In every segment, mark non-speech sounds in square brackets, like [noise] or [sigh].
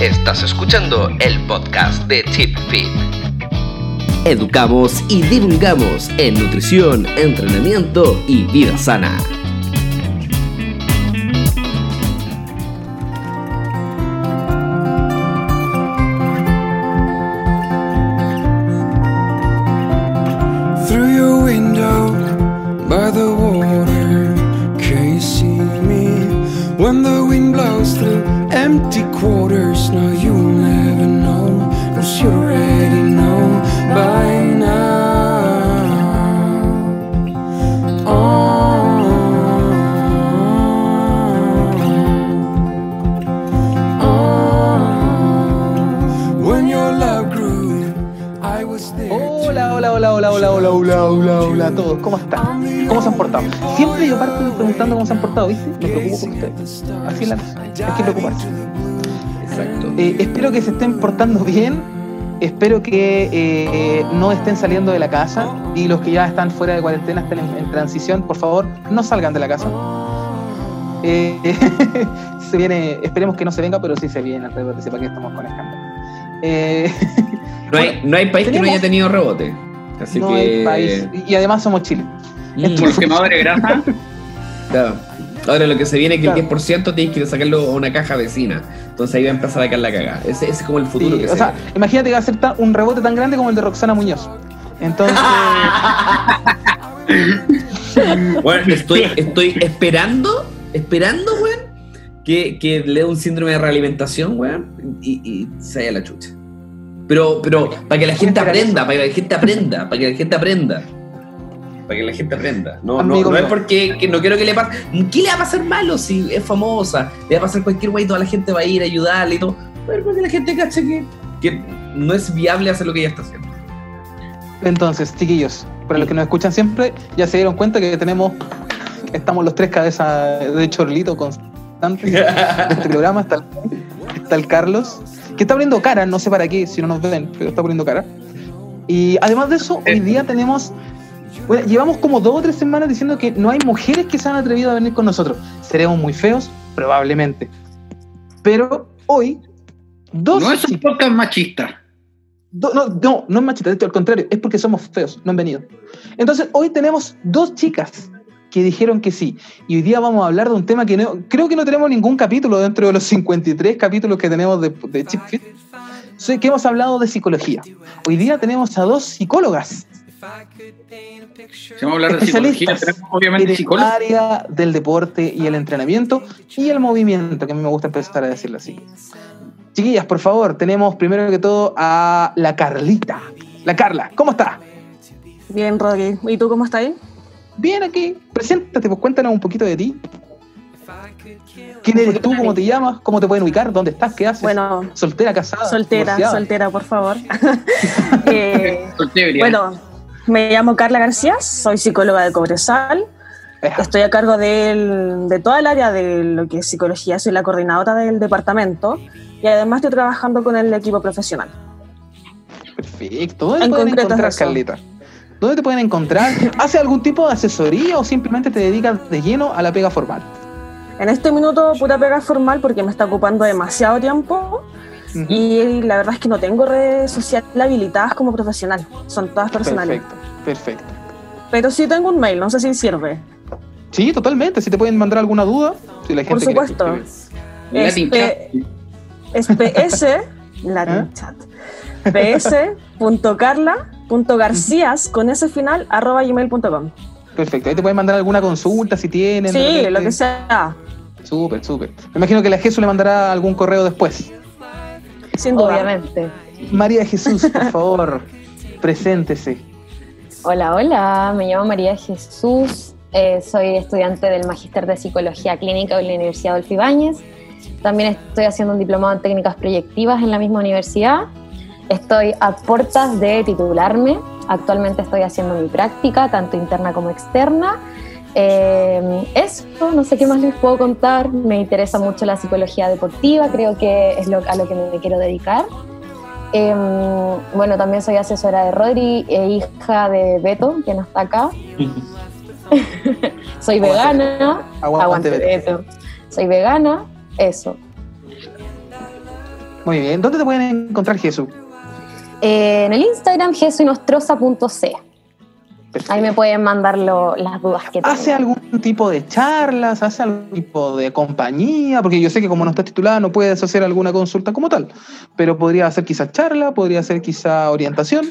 Estás escuchando el podcast de Chip Fit. Educamos y divulgamos en nutrición, entrenamiento y vida sana. Portado, ¿viste? Me preocupo por ustedes. Así es la cosa. Hay que preocuparse. Exacto. Eh, espero que se estén portando bien. Espero que eh, no estén saliendo de la casa. Y los que ya están fuera de cuarentena, estén en, en transición, por favor, no salgan de la casa. Eh, [laughs] se viene, esperemos que no se venga, pero sí se viene, alrededor de para que estamos con escándalo. Eh, No hay, no hay país que no haya tenido rebote. Así no que. hay país. Y además somos Chile. Mm, Por quemador de grasa. [laughs] claro. Ahora lo que se viene es que Claro. el 10% tienes que sacarlo a una caja vecina. Entonces ahí va a empezar a caer la cagada. Ese, ese es como el futuro Sí, que o se sea, viene. imagínate que va a ser un rebote tan grande como el de Roxana Muñoz. Entonces, [laughs] Bueno, estoy, estoy esperando, esperando, weón, que, que le dé un síndrome de realimentación, weón, y, y se vaya la chucha. Pero, pero, para que la gente aprenda, para que la gente aprenda, para que la gente aprenda. Para que la gente aprenda. No, no, Amigo no es mío. porque que no quiero que le pase. ¿Qué le va a pasar malo si es famosa? Le va a pasar cualquier wey, toda la gente va a ir a ayudarle y todo. Pero para que la gente cache que, que no es viable hacer lo que ella está haciendo. entonces, chiquillos, para los que nos escuchan siempre, ya se dieron cuenta que tenemos, estamos los tres cabezas de chorlito constantes de este [laughs] programa. Está el, está el Carlos, que está poniendo cara, no sé para qué, si no nos ven, pero está poniendo cara. Y además de eso, hoy día tenemos, bueno, llevamos como dos o tres semanas diciendo que no hay mujeres que se han atrevido a venir con nosotros. Seremos muy feos, probablemente. Pero hoy, dos No es un podcast machista. Do- no, no, no es machista, de hecho, al contrario, es porque somos feos, no han venido. Entonces, hoy tenemos dos chicas que dijeron que sí. Y hoy día vamos a hablar de un tema que no- creo que no tenemos ningún capítulo dentro de los 53 capítulos que tenemos de, de Chip Fit. Sé que hemos hablado de psicología. Hoy día tenemos a dos psicólogas Si vamos a hablar de psicología, especialistas tenemos obviamente psicólogos. área del deporte y el entrenamiento y el movimiento, que a mí me gusta empezar a decirlo así. Chiquillas, por favor, tenemos primero que todo a la Carlita. La Carla, ¿cómo está? Bien, Rodri. ¿Y tú cómo estás? Bien aquí, preséntate, pues cuéntanos un poquito de ti. ¿Quién eres tú? ¿Cómo te llamas? ¿Cómo te pueden ubicar? ¿Dónde estás? ¿Qué haces? Bueno, ¿Soltera, casada? soltera, divorciada? soltera, por favor. [laughs] [laughs] Eh, bueno, me llamo Carla García, soy psicóloga de Cobresal. Estoy a cargo del- de toda el área de lo que es psicología, soy la coordinadora del departamento y además estoy trabajando con el equipo profesional. Perfecto. ¿Dónde te En pueden es encontrar. Carlita? ¿Dónde te pueden encontrar? [laughs] ¿Hace algún tipo de asesoría o simplemente te dedicas de lleno a la pega formal? En este minuto, pura pega formal porque me está ocupando demasiado tiempo Y la verdad es que no tengo redes sociales habilitadas como profesional, son todas personales. Perfecto, perfecto. Pero sí tengo un mail, no sé si sirve. Sí, totalmente. Si te pueden mandar alguna duda, si la gente Por supuesto. escribir. Es, PS, Latin ¿Eh? chat, ps.carla.garcías con ese final arroba gmail.com. Perfecto. Ahí te pueden mandar alguna consulta si tienen. Sí, lo que sea, Súper, súper. Me imagino que la Jesús le mandará algún correo después. Sin duda. Obviamente. María Jesús, por favor, [laughs] preséntese. Hola, hola, me llamo María Jesús, eh, soy estudiante del Magíster de Psicología Clínica de la Universidad Adolfo Ibáñez. También estoy haciendo un diplomado en técnicas proyectivas en la misma universidad. Estoy a puertas de titularme. Actualmente estoy haciendo mi práctica, tanto interna como externa. Eh, eso, no sé qué más les puedo contar. Me interesa mucho la psicología deportiva, creo que es lo, a lo que me quiero dedicar. Eh, bueno, también soy asesora de Rodri e hija de Beto, que no está acá. [laughs] soy Aguante, vegana. Aguante, Aguante, Beto. Beto. Soy vegana, eso. Muy bien. ¿Dónde te pueden encontrar, Jesús? Eh, en el Instagram, jesuinostroza.c. Perfecto. Ahí me pueden mandar lo- las dudas que ¿Hace tengan. algún tipo de charlas? ¿Hace algún tipo de compañía? Porque yo sé que como no estás titulada no puedes hacer alguna consulta como tal, pero podría hacer quizás charla, podría hacer quizá orientación.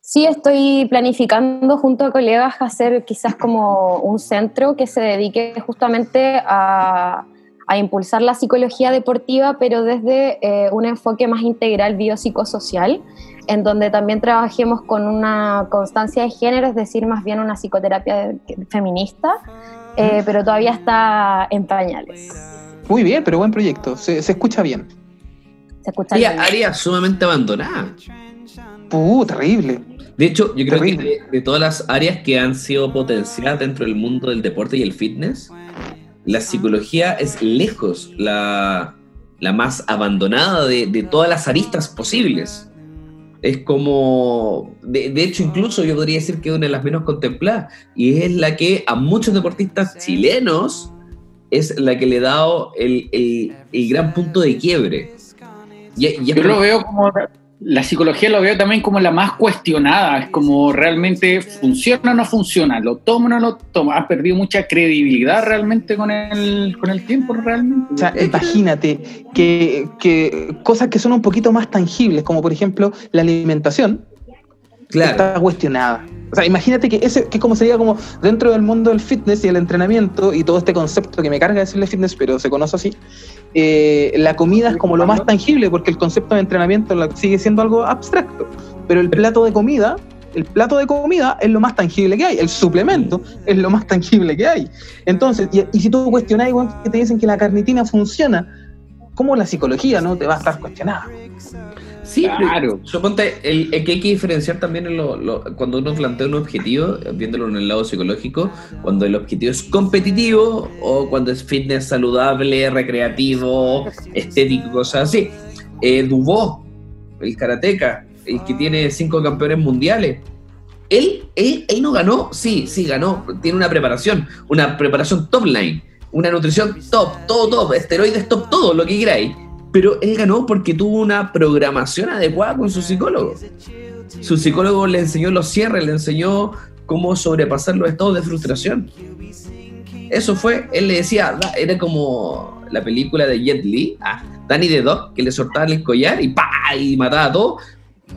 Sí, estoy planificando junto a colegas hacer quizás como un centro que se dedique justamente a, a impulsar la psicología deportiva, pero desde eh, un enfoque más integral biopsicosocial, en donde también trabajemos con una constancia de género, es decir, más bien una psicoterapia feminista, eh, pero todavía está en pañales. Muy bien, pero buen proyecto. Se, se escucha bien. ¿Se escucha Área, bien? área sumamente abandonada. Uh, terrible. De hecho, yo creo Terrible. que de, de todas las áreas que han sido potenciadas dentro del mundo del deporte y el fitness, la psicología es lejos la, la más abandonada de, de todas las aristas posibles. Es como, de, de hecho, incluso yo podría decir que es una de las menos contempladas y es la que a muchos deportistas chilenos es la que le ha dado el, el- el gran punto de quiebre. Y, y es Yo lo veo como. La psicología lo veo también como la más cuestionada. Es como realmente funciona o no funciona. Lo toma o no lo toma. Ha perdido mucha credibilidad realmente con el, con el tiempo, realmente. O sea, imagínate que, que cosas que son un poquito más tangibles, como por ejemplo la alimentación, claro. está cuestionada. O sea, imagínate que ese, que como sería como dentro del mundo del fitness y el entrenamiento y todo este concepto que me carga decirle fitness, pero se conoce así, eh, la comida es como lo más tangible porque el concepto de entrenamiento sigue siendo algo abstracto. Pero el plato de comida, el plato de comida es lo más tangible que hay, el suplemento es lo más tangible que hay. Entonces, y, y si tú cuestionas igual que te dicen que la carnitina funciona, ¿cómo la psicología no te va a estar cuestionada? Sí, Claro. pero suponte, el, el que hay que diferenciar también en lo- lo- cuando uno plantea un objetivo, viéndolo en el lado psicológico, cuando el objetivo es competitivo o cuando es fitness saludable, recreativo, estético, cosas así. Eh, Dubó, el karateca, el que tiene cinco campeones mundiales. Él, él, él no ganó, sí, sí ganó, tiene una preparación, una preparación top line, una nutrición top, todo top, esteroides top, todo lo que queráis pero él ganó porque tuvo una programación adecuada con su psicólogo. Su psicólogo le enseñó los cierres, le enseñó cómo sobrepasar los estados de frustración. Eso fue, él le decía, era como la película de Jet Li, ah, Danny the Dog, que le soltaban el collar y pa y mataba a todo.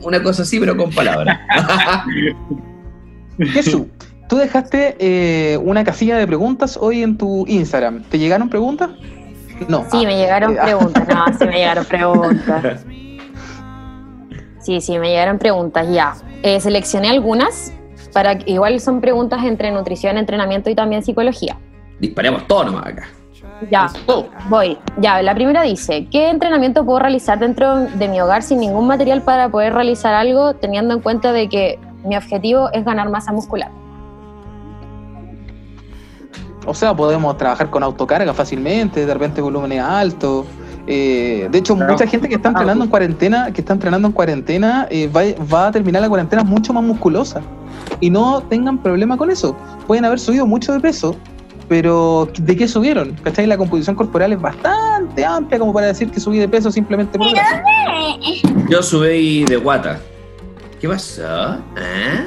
Una cosa así, pero con palabras. [laughs] Jesús, tú dejaste eh, una casilla de preguntas hoy en tu Instagram. ¿Te llegaron preguntas? No. Sí, me llegaron ah. preguntas. No, sí me llegaron preguntas. [laughs] Sí, sí, me llegaron preguntas, ya. Eh, seleccioné algunas, para que- igual son preguntas entre nutrición, entrenamiento y también psicología. Disparemos todo nomás acá. Ya, voy. Ya, la primera dice, ¿qué entrenamiento puedo realizar dentro de mi hogar sin ningún material para poder realizar algo teniendo en cuenta de que mi objetivo es ganar masa muscular? O sea, podemos trabajar con autocarga fácilmente, de repente volúmenes altos. Eh, de hecho, Claro. mucha gente que está entrenando en cuarentena, que está entrenando en cuarentena, eh, va, va a terminar la cuarentena mucho más musculosa. Y no tengan problema con eso. Pueden haber subido mucho de peso, pero ¿de qué subieron? ¿Cachai? La composición corporal es bastante amplia como para decir que subí de peso simplemente por grasa. Yo subí de guata. ¿Qué pasó? ¿Ah?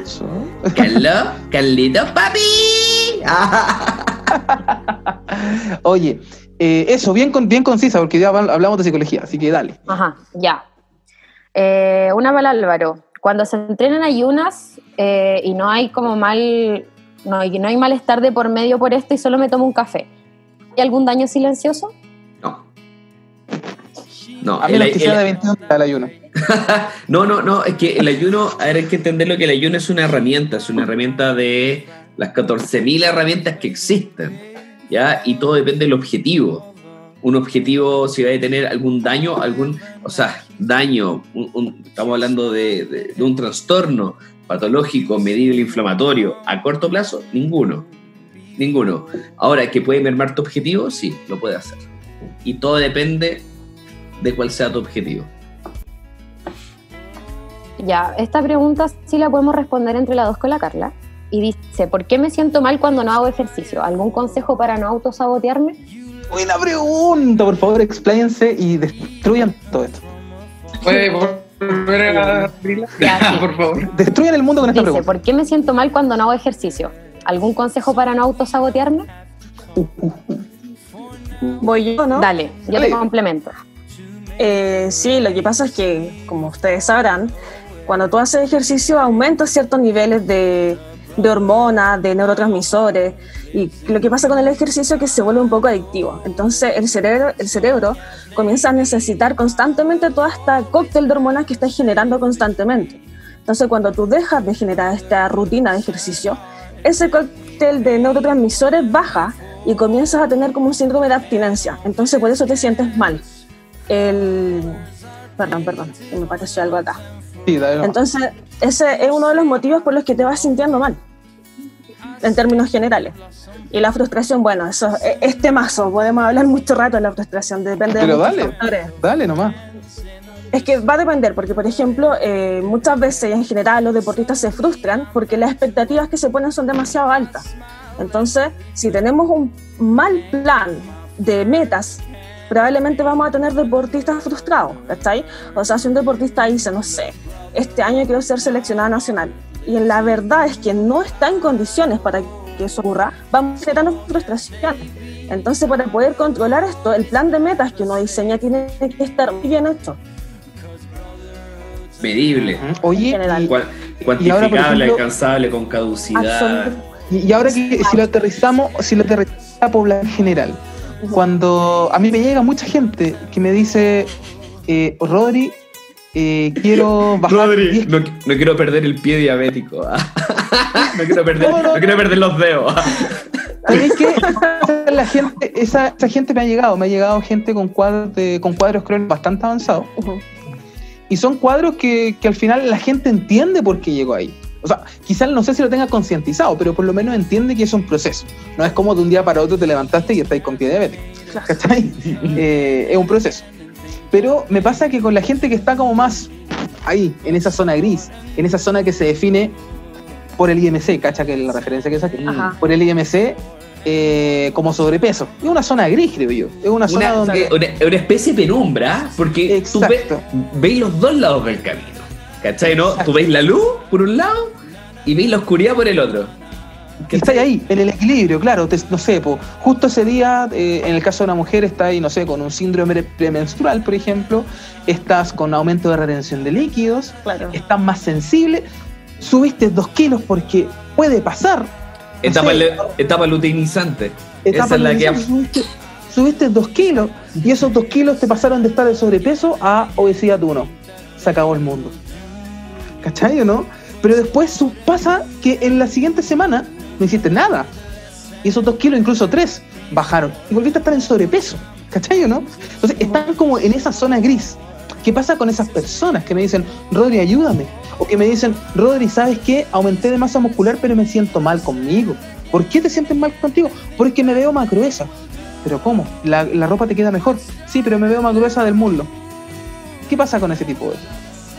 Eso. ¿Carlos? ¿Carlito, papi? [laughs] [laughs] Oye, eh, eso, bien, con, bien concisa, porque ya habl- hablamos de psicología, así que dale. Ajá, ya. Eh, una para Álvaro. Cuando se entrenan ayunas eh, y no hay como mal, no, y no hay malestar de por medio por esto y solo me tomo un café, ¿hay algún daño silencioso? No. No, A el- sea el- de 21 al ayuno. [laughs] no, no, no, es que el ayuno, a ver, hay que entender lo que el ayuno es una herramienta, es una herramienta de las 14.000 herramientas que existen, ¿ya? Y todo depende del objetivo. Un objetivo, si va a tener algún daño, algún, o sea, daño, un- estamos hablando de un trastorno patológico, medible, inflamatorio, a corto plazo, ninguno. Ninguno. Ahora, ¿que puede mermar tu objetivo? Sí, lo puede hacer. Y todo depende de cuál sea tu objetivo. Ya, esta pregunta sí la podemos responder entre las dos con la Carla. Y dice, ¿por qué me siento mal cuando no hago ejercicio? ¿Algún consejo para no autosabotearme? Buena pregunta, por favor, expláyense y destruyan todo esto. ¿Puede volver a? [laughs] Ya, sí. por favor. Destruyan el mundo con esta Dice, pregunta. ¿por qué me siento mal cuando no hago ejercicio? ¿Algún consejo para no autosabotearme? Voy yo, ¿no? Dale, yo Dale. te complemento. Eh, sí, lo que pasa es que, como ustedes sabrán, cuando tú haces ejercicio aumentas ciertos niveles de, de hormonas, de neurotransmisores, y lo que pasa con el ejercicio es que se vuelve un poco adictivo. Entonces el cerebro, el cerebro comienza a necesitar constantemente toda esta cóctel de hormonas que estás generando constantemente. Entonces cuando tú dejas de generar esta rutina de ejercicio, ese cóctel de neurotransmisores baja y comienzas a tener como un síndrome de abstinencia. Entonces por eso te sientes mal el... Perdón, perdón, me pareció algo acá. Sí. Entonces, ese es uno de los motivos por los que te vas sintiendo mal, en términos generales. Y la frustración, bueno, eso es, es temazo, podemos hablar mucho rato de la frustración, depende Pero de dale. factores. Dale nomás. Es que va a depender, porque por ejemplo, eh, muchas veces en general los deportistas se frustran porque las expectativas que se ponen son demasiado altas. Entonces, si tenemos un mal plan de metas, probablemente vamos a tener deportistas frustrados, ¿cachai? O sea, si un deportista dice, no sé, este año quiero ser seleccionada nacional, y la verdad es que no está en condiciones para que eso ocurra, vamos a generar frustración. Entonces, para poder controlar esto, el plan de metas que uno diseña tiene que estar muy bien hecho. Medible, Oye, General. y- cuan- Y ahora, cuantificable, ejemplo- alcanzable, con caducidad. Y ahora que si lo aterrizamos, si lo aterrizamos a la población general, cuando a mí me llega mucha gente que me dice, eh, Rodri, eh, quiero bajar 10 no, no quiero perder el pie diabético. [laughs] no, quiero perder, No, no, no quiero perder los dedos. Esa, la gente, esa, esa gente me ha llegado, me ha llegado gente con cuadros, de, con cuadros crónicos bastante avanzados. Y son cuadros que, que al final la gente entiende por qué llegó ahí. O sea, quizás no sé si lo tenga concientizado, pero por lo menos entiende que es un proceso. No es como de un día para otro te levantaste y estáis con pie diabético. Claro. [laughs] Eh, es un proceso. Pero me pasa que con la gente que está como más ahí, en esa zona gris, en esa zona que se define por el IMC, ¿cacha? Que es la referencia que saqué. Ajá. Por el IMC eh, como sobrepeso. Es una zona gris, creo yo. Es una zona Una, donde. una, una especie de penumbra, porque tú ve- Exacto. veis los dos lados del camino. ¿Cachai? ¿No? Tú veis la luz por un lado y veis la oscuridad por el otro. Está ahí, en el equilibrio, claro. te- no sé, po, justo ese día, eh, en el caso de una mujer, está ahí, no sé, con un síndrome premenstrual, por ejemplo, estás con aumento de retención de líquidos, Claro. estás más sensible, subiste dos kilos porque puede pasar. no Etapa, sé, le- etapa luteinizante. etapa Esa es la que... subiste, subiste dos kilos y esos dos kilos te pasaron de estar de sobrepeso a obesidad 1. Se acabó el mundo. ¿Cachai o no? Pero después pasa que en la siguiente semana no hiciste nada. Y esos dos kilos, incluso tres, bajaron. Y volviste a estar en sobrepeso. ¿Cachai o no? Entonces están como en esa zona gris. ¿Qué pasa con esas personas que me dicen, Rodri, ayúdame? O que me dicen, Rodri, ¿sabes qué? Aumenté de masa muscular, pero me siento mal conmigo. ¿Por qué te sientes mal contigo? Porque me veo más gruesa. ¿Pero cómo? ¿La, la ropa te queda mejor? Sí, pero me veo más gruesa del muslo. ¿Qué pasa con ese tipo de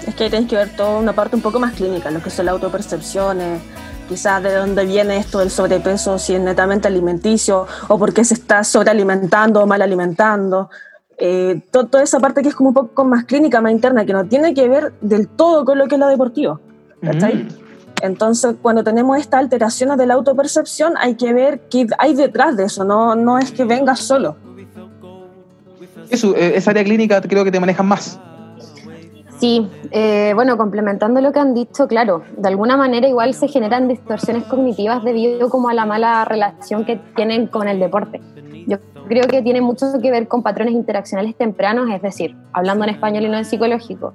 Es que ahí tienes que ver toda una parte un poco más clínica, lo que son las autopercepciones, quizás de dónde viene esto del sobrepeso, si es netamente alimenticio o por qué se está sobrealimentando o mal alimentando. Eh, to- toda esa parte que es como un poco más clínica, más interna, que no tiene que ver del todo con lo que es lo deportivo. Mm. Entonces, cuando tenemos estas alteraciones de la autopercepción, hay que ver qué hay detrás de eso, no, no es que venga solo. Eso, eh, esa área clínica creo que te manejan más. Sí, eh, bueno, complementando lo que han dicho, claro, de alguna manera igual se generan distorsiones cognitivas debido como a la mala relación que tienen con el deporte. Yo creo que tiene mucho que ver con patrones interaccionales tempranos, es decir, hablando en español y no en psicológico.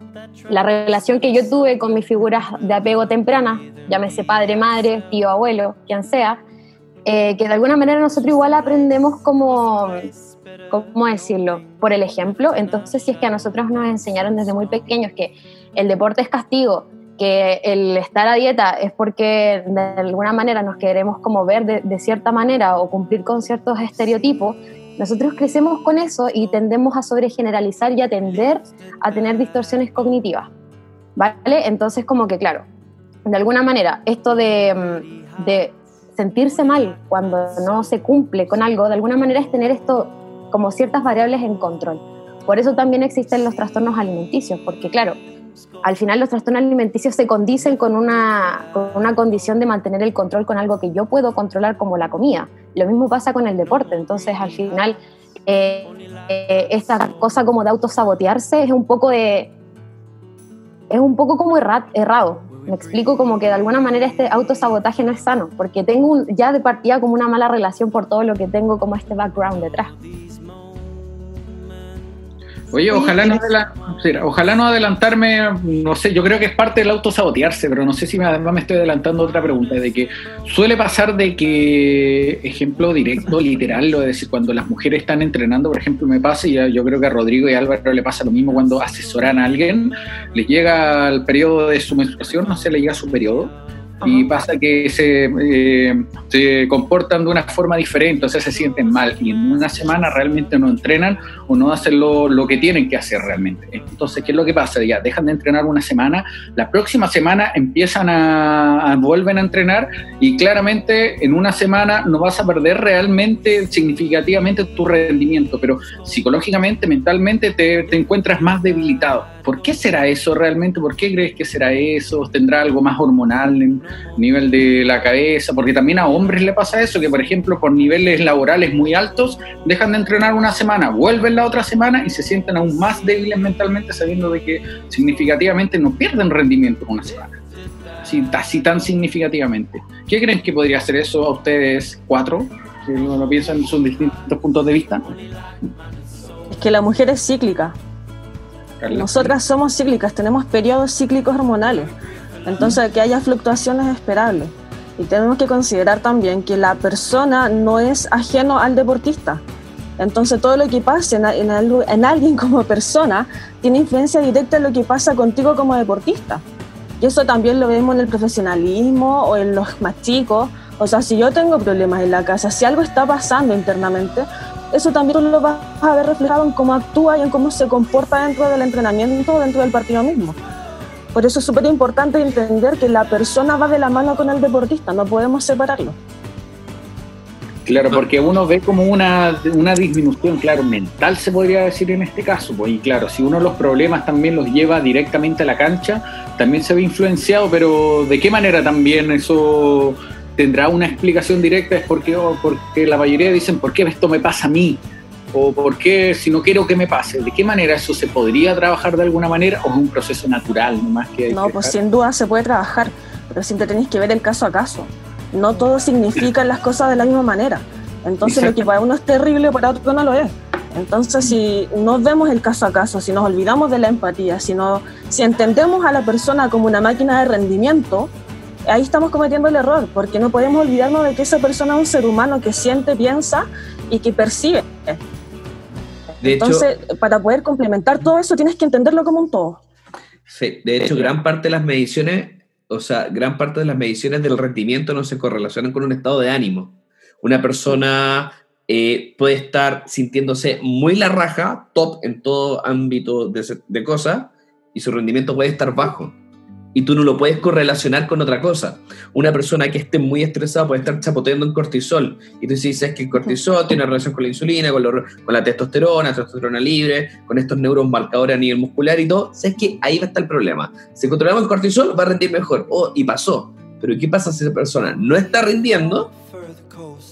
La relación que yo tuve con mis figuras de apego temprana, llámese padre, madre, tío, abuelo, quien sea, eh, que de alguna manera nosotros igual aprendemos como, ¿cómo decirlo? Por el ejemplo. Entonces, si es que a nosotros nos enseñaron desde muy pequeños que el deporte es castigo, que el estar a dieta es porque de alguna manera nos queremos como ver de, cierta manera o cumplir con ciertos estereotipos, nosotros crecemos con eso y tendemos a sobregeneralizar y a tender a tener distorsiones cognitivas. ¿Vale? Entonces, como que, claro, de alguna manera, esto mm, de sentirse mal cuando no se cumple con algo, de alguna manera es tener esto como ciertas variables en control. Por eso también existen los trastornos alimenticios, porque claro, al final los trastornos alimenticios se condicen con una, con una condición de mantener el control con algo que yo puedo controlar como la comida. Lo mismo pasa con el deporte, entonces al final eh, eh, esta cosa como de autosabotearse es un poco de... Es un poco como erra- errado. Me explico como que de alguna manera este autosabotaje no es sano, porque tengo ya de partida como una mala relación por todo lo que tengo como este background detrás. Oye, ojalá no, ojalá no adelantarme, no sé, yo creo que es parte del autosabotearse, pero no sé si me, además me estoy adelantando otra pregunta, de que suele pasar de que, ejemplo directo, literal, lo de decir, cuando las mujeres están entrenando, por ejemplo, me pasa, y ya- yo creo que a Rodrigo y a Álvaro le pasa lo mismo cuando asesoran a alguien, les llega el periodo de su menstruación, no sé, le llega su periodo, y pasa que se, eh, se comportan de una forma diferente, o sea, se sienten mal y en una semana realmente no entrenan o no hacen lo, lo que tienen que hacer realmente. Entonces, ¿qué es lo que pasa? Ya dejan de entrenar una semana, la próxima semana empiezan a, a- vuelven a entrenar y claramente en una semana no vas a perder realmente significativamente tu rendimiento, pero psicológicamente, mentalmente te, te encuentras más debilitado. ¿Por qué será eso realmente? ¿Por qué crees que será eso? ¿Tendrá algo más hormonal en nivel de la cabeza? Porque también a hombres le pasa eso, que por ejemplo por niveles laborales muy altos dejan de entrenar una semana, vuelven la otra semana y se sienten aún más débiles mentalmente sabiendo de que significativamente no pierden rendimiento en una semana. Así, así tan significativamente. ¿Qué creen que podría ser eso a ustedes cuatro? Uno lo piensa en distintos puntos de vista. Es que la mujer es cíclica. Carla. Nosotras somos cíclicas, tenemos periodos cíclicos hormonales. Entonces, que haya fluctuaciones es esperable. Y tenemos que considerar también que la persona no es ajeno al deportista. Entonces, todo lo que pase en, en en alguien [laughs] como persona tiene influencia directa en lo que pasa contigo como deportista. Y eso también lo vemos en el profesionalismo o en los más chicos. O sea, si yo tengo problemas en la casa, si algo está pasando internamente, eso también lo vas a ver reflejado en cómo actúa y en cómo se comporta dentro del entrenamiento o dentro del partido mismo. Por eso es súper importante entender que la persona va de la mano con el deportista, no podemos separarlo. Claro, porque uno ve como una, una disminución, claro, mental se podría decir en este caso. Pues, y claro, si uno los problemas también los lleva directamente a la cancha, también se ve influenciado, pero ¿de qué manera también eso tendrá una explicación directa? Es porque, oh, porque la mayoría dicen, ¿por qué esto me pasa a mí? ¿O por qué si no quiero que me pase? ¿De qué manera eso se podría trabajar de alguna manera o es un proceso natural nomás que hay No, que pues dejar? sin duda se puede trabajar, pero siempre tenéis que ver el caso a caso. No todo significa las cosas de la misma manera. Entonces lo que para uno es terrible, para otro no lo es. Entonces si no vemos el caso a caso, si nos olvidamos de la empatía, si, no, si entendemos a la persona como una máquina de rendimiento, ahí estamos cometiendo el error, porque no podemos olvidarnos de que esa persona es un ser humano que siente, piensa y que percibe. De hecho, Entonces, para poder complementar todo eso, tienes que entenderlo como un todo. Sí, de hecho, gran parte de las mediciones, o sea, gran parte de las mediciones del rendimiento no se correlacionan con un estado de ánimo. Una persona eh, puede estar sintiéndose muy la raja, top en todo ámbito de, de cosas, y su rendimiento puede estar bajo. Y tú no lo puedes correlacionar con otra cosa. Una persona que esté muy estresada puede estar chapoteando en cortisol. Y tú dices que el cortisol tiene relación con la insulina, con, lo- con la testosterona, testosterona libre, con estos neuromarcadores a nivel muscular y todo. Sabes que ahí va a estar el problema. Si controlamos el cortisol, va a rendir mejor. Oh, y pasó. Pero ¿qué pasa si esa persona no está rindiendo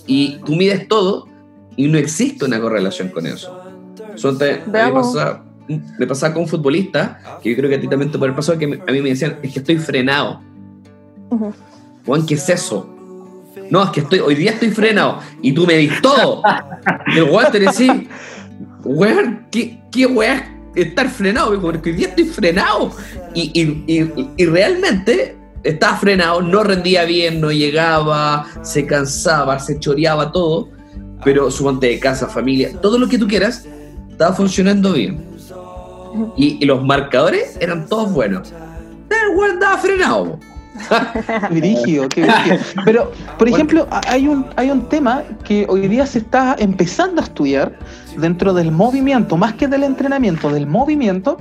y tú mides todo y no existe una correlación con eso? Eso te- pasa- me pasaba con un futbolista, que yo creo que a ti también te puede haber pasado, que a mí me decían, es que estoy frenado. Juan, ¿qué es eso? No, es que estoy, hoy día estoy frenado y tú me dis todo. Y el weón te decís, weón, ¿qué, qué weón es estar frenado? Porque hoy día estoy frenado. Y, y- y- y realmente estaba frenado, no rendía bien, no llegaba, se cansaba, se choreaba todo, pero su monte de casa, familia, todo lo que tú quieras, estaba funcionando bien. Y, y los marcadores eran todos buenos. El weón estaba frenado. po. [laughs] Qué brígido. Pero, por ejemplo, hay un, hay un tema que hoy día se está empezando a estudiar dentro del movimiento, más que del entrenamiento, del movimiento,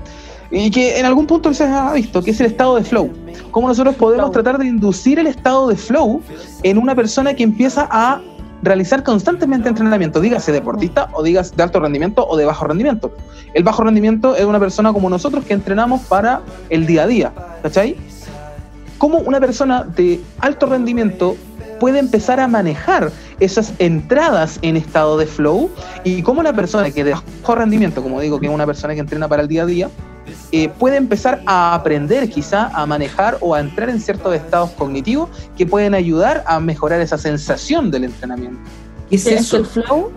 y que en algún punto se ha visto, que es el estado de flow. Cómo nosotros podemos Flow. tratar de inducir el estado de flow en una persona que empieza a realizar constantemente entrenamiento, dígase deportista o dígase de alto rendimiento o de bajo rendimiento. El bajo rendimiento es una persona como nosotros que entrenamos para el día a día, ¿cachai? ¿Cómo una persona de alto rendimiento puede empezar a manejar esas entradas en estado de flow y cómo la persona que de bajo rendimiento, como digo, que es una persona que entrena para el día a día, eh, puede empezar a aprender quizá a manejar o a entrar en ciertos estados cognitivos que pueden ayudar a mejorar esa sensación del entrenamiento. ¿Qué es eso? el flow,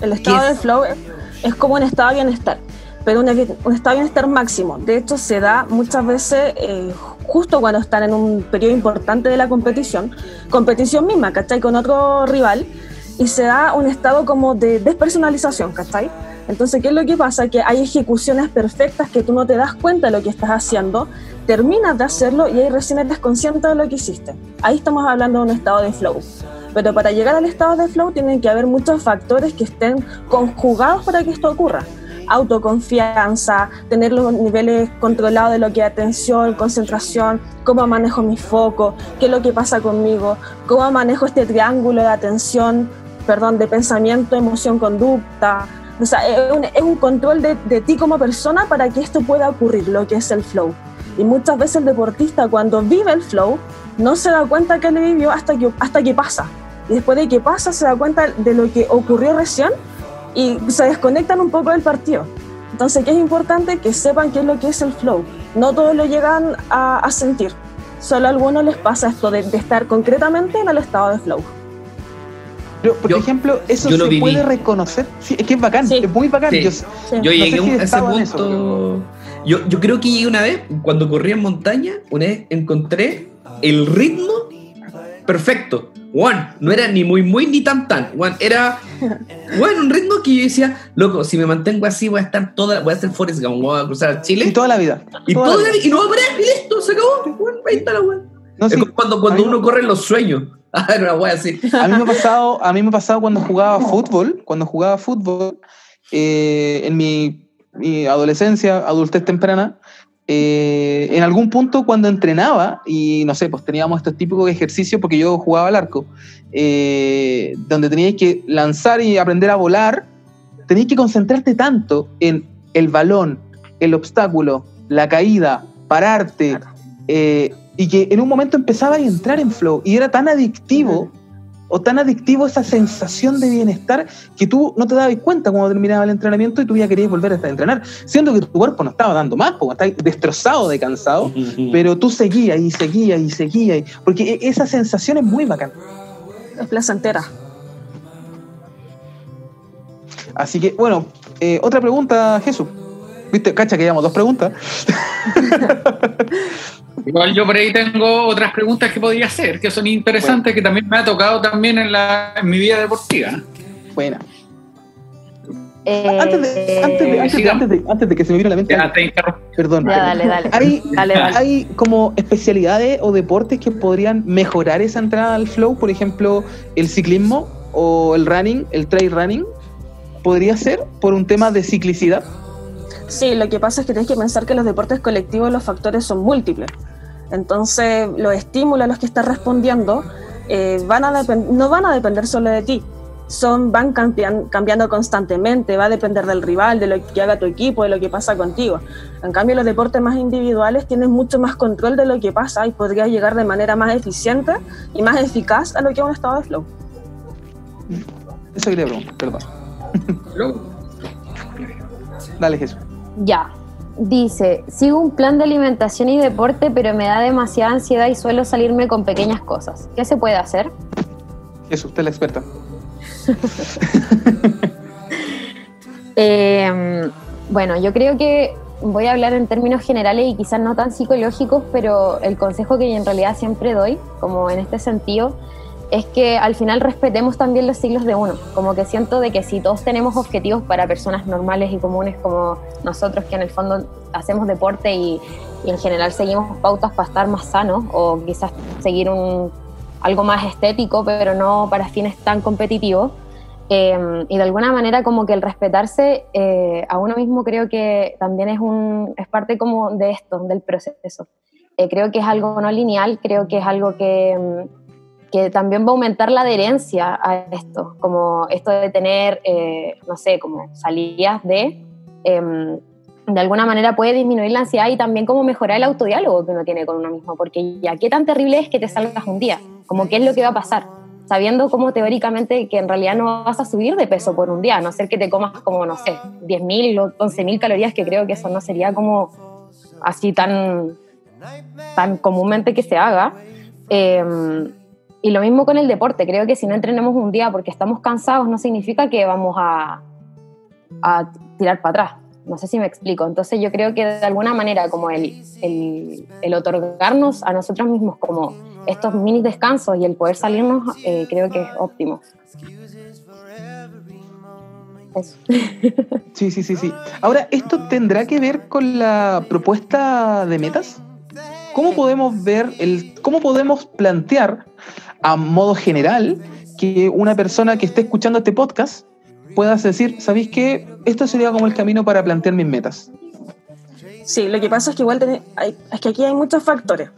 el estado ¿Qué de es? flow es, es como un estado de bienestar, pero un, un estado de bienestar máximo. De hecho, se da muchas veces eh, justo cuando están en un periodo importante de la competición, competición misma, ¿cachai? Con otro rival, y se da un estado como de despersonalización, ¿cachai? Entonces, ¿qué es lo que pasa? Que hay ejecuciones perfectas que tú no te das cuenta de lo que estás haciendo, terminas de hacerlo y ahí recién eres consciente de lo que hiciste. Ahí estamos hablando de un estado de flow. Pero para llegar al estado de flow tienen que haber muchos factores que estén conjugados para que esto ocurra. Autoconfianza, tener los niveles controlados de lo que es atención, concentración, cómo manejo mi foco, qué es lo que pasa conmigo, cómo manejo este triángulo de atención, perdón, de pensamiento, emoción, conducta. O sea, es un, es un control de, de ti como persona para que esto pueda ocurrir, lo que es el flow. Y muchas veces el deportista cuando vive el flow no se da cuenta que le vivió hasta que, hasta que pasa. Y después de que pasa se da cuenta de lo que ocurrió recién y se desconectan un poco del partido. Entonces, que es importante que sepan qué es lo que es el flow. No todos lo llegan a, a sentir. Solo a algunos les pasa esto de, de estar concretamente en el estado de flow. Pero, por Yo- ejemplo, eso yo lo se viví. puede reconocer. Sí, es que es bacán, Sí. es muy bacán. Sí. Yo- Sí. Yo No sé llegué si a ese eso, punto. Yo, yo creo que llegué una vez, cuando corrí en montaña, una vez encontré el ritmo perfecto. Juan, no era ni muy muy ni tan tan. Juan, era bueno, un ritmo que yo decía, loco, si me mantengo así voy a estar toda, voy a hacer Forrest Gump, voy a cruzar Chile y toda la vida. y, toda la vida. y no va a parar, y listo, se acabó. Juan, ahí está la weón. No, Es sí, como cuando, uno me- corre los sueños. [laughs] Ah, era una wea así. A mí me ha pasado, a mí me ha pasado cuando [laughs] jugaba fútbol, cuando jugaba fútbol, eh, en mi, mi adolescencia, adultez temprana, eh, en algún punto cuando entrenaba, y no sé, pues teníamos estos típicos ejercicios porque yo jugaba al arco, eh, donde teníais que lanzar y aprender a volar, tenías que concentrarte tanto en el balón, el obstáculo, la caída, pararte, eh, y que en un momento empezaba a entrar en flow, y era tan adictivo o tan adictivo esa sensación de bienestar que tú no te dabas cuenta cuando terminaba el entrenamiento y tú ya querías volver a entrenar, siendo que tu cuerpo no estaba dando más, porque estás destrozado de cansado, pero tú seguías y seguías y seguías, porque e- esa sensación es muy bacán. Es placentera. Así que, bueno, eh, otra pregunta, Jesús. Viste, cacha que llevamos dos preguntas. [laughs] [laughs] Igual yo por ahí tengo otras preguntas que podría hacer, que son interesantes, que también me ha tocado también en, la, en mi vida deportiva. Buena. Eh, Antes de, antes, de, antes, de, antes, de, antes de que se me vire a la mente, Ya te perdón. Ya, dale, dale. ¿Hay, Dale, dale. hay como especialidades o deportes que podrían mejorar esa entrada al flow? Por ejemplo, el ciclismo o el running, el trail running. ¿Podría ser por un tema de ciclicidad? Sí, lo que pasa es que tienes que pensar que los deportes colectivos los factores son múltiples. Entonces, los estímulos a los que estás respondiendo eh, van a no van a depender solo de ti. Son, van cambian- cambiando constantemente, va a depender del rival, de lo que haga tu equipo, de lo que pasa contigo. En cambio, los deportes más individuales tienes mucho más control de lo que pasa y podrías llegar de manera más eficiente y más eficaz a lo que es un estado de flow. Eso quería preguntar, perdón. Dale, Jesús. Ya. Dice, sigo un plan de alimentación y deporte, pero me da demasiada ansiedad y suelo salirme con pequeñas cosas. ¿Qué se puede hacer? Jesús, usted es la experta. [laughs] Eh, bueno, yo creo que voy a hablar en términos generales y quizás no tan psicológicos, pero el consejo que en realidad siempre doy, como en este sentido, es que al final respetemos también los siglos de uno. Como que siento de que si todos tenemos objetivos para personas normales y comunes como nosotros, que en el fondo hacemos deporte y, en general seguimos pautas para estar más sanos o quizás seguir un, algo más estético, pero no para fines tan competitivos, eh, y de alguna manera como que el respetarse eh, a uno mismo creo que también es, un, es parte como de esto, del proceso. Eh, creo que es algo no lineal, creo que es algo que, mm, que también va a aumentar la adherencia a esto, como esto de tener, eh, no sé, como salidas de, em, de alguna manera puede disminuir la ansiedad y también como mejorar el autodiálogo que uno tiene con uno mismo, porque ya qué tan terrible es que te salgas un día, como qué es lo que va a pasar, sabiendo como teóricamente que en realidad no vas a subir de peso por un día, a no ser que te comas como, no sé, 10.000 o 11.000 calorías, que creo que eso no sería como así tan, tan comúnmente que se haga. Em, y lo mismo con el deporte, creo que si no entrenamos un día porque estamos cansados no significa que vamos a, a tirar para atrás. No sé si me explico. Entonces yo creo que de alguna manera como el, el, otorgarnos a nosotros mismos como estos mini descansos y el poder salirnos, eh, creo que es óptimo. [laughs] Sí, sí, sí, sí. Ahora, ¿esto tendrá que ver con la propuesta de metas? ¿Cómo podemos ver, el, cómo podemos plantear a modo general que una persona que esté escuchando este podcast pueda decir, ¿sabéis qué? Esto sería como el camino para plantear mis metas. Sí, lo que pasa es que igual ten- hay- es que aquí hay muchos factores.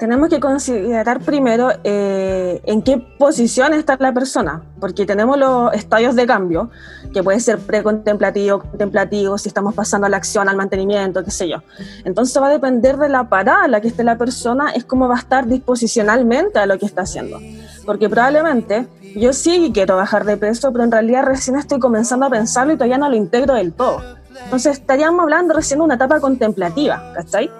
Tenemos que considerar primero eh, en qué posición está la persona, porque tenemos los estadios de cambio, que puede ser precontemplativo, contemplativo, si estamos pasando a la acción, al mantenimiento, qué sé yo. Entonces va a depender de la parada en la que esté la persona, es cómo va a estar disposicionalmente a lo que está haciendo. Porque probablemente yo sí quiero bajar de peso, pero en realidad recién estoy comenzando a pensarlo y todavía no lo integro del todo. Entonces estaríamos hablando recién de una etapa contemplativa, ¿cachai?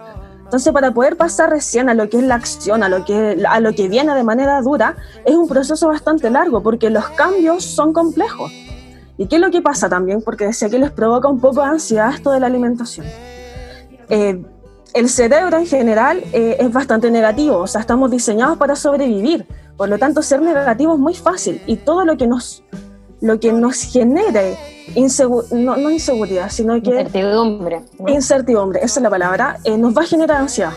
Entonces, para poder pasar recién a lo que es la acción, a lo que, a lo que viene de manera dura, es un proceso bastante largo, porque los cambios son complejos. ¿Y qué es lo que pasa también? Porque decía que les provoca un poco de ansiedad esto de la alimentación. Eh, el cerebro en general eh, es bastante negativo, o sea, estamos diseñados para sobrevivir. Por lo tanto, ser negativo es muy fácil y todo lo que nos, lo que nos genere insegu- no, no inseguridad, sino que Incertidumbre. ¿no? incertidumbre, esa es la palabra, eh, nos va a generar ansiedad.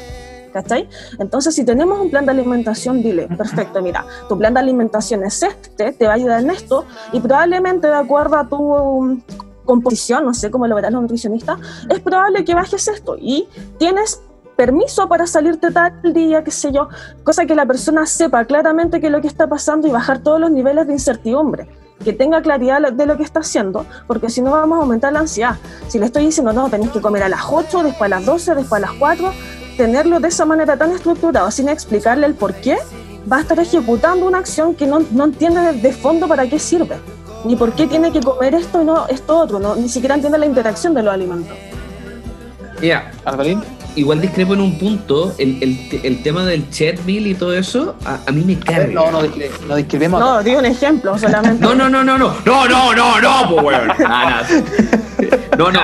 ¿Cachai? Entonces, si tenemos un plan de alimentación, dile, perfecto, mira, tu plan de alimentación es este, te va a ayudar en esto, y probablemente de acuerdo a tu um, composición, no sé cómo lo verán los nutricionistas, es probable que bajes esto y tienes permiso para salirte tal día, qué sé yo, cosa que la persona sepa claramente qué es lo que está pasando y bajar todos los niveles de incertidumbre que tenga claridad de lo que está haciendo, porque si no vamos a aumentar la ansiedad. Si le estoy diciendo, no, tenés que comer a las 8, después a las 12, después a las 4, tenerlo de esa manera tan estructurado, sin explicarle el por qué, va a estar ejecutando una acción que no, no entiende de, fondo para qué sirve, ni por qué tiene que comer esto y no esto otro, no, ni siquiera entiende la interacción de los alimentos. Mira, Alvarín igual discrepo en un punto. El, el, el tema del chat bill y todo eso, a, a mí me carga. No, no, no discrepemos. No, digo un ejemplo solamente. no, no, no, no, no. No, no, no, no, pues, [laughs] no, no.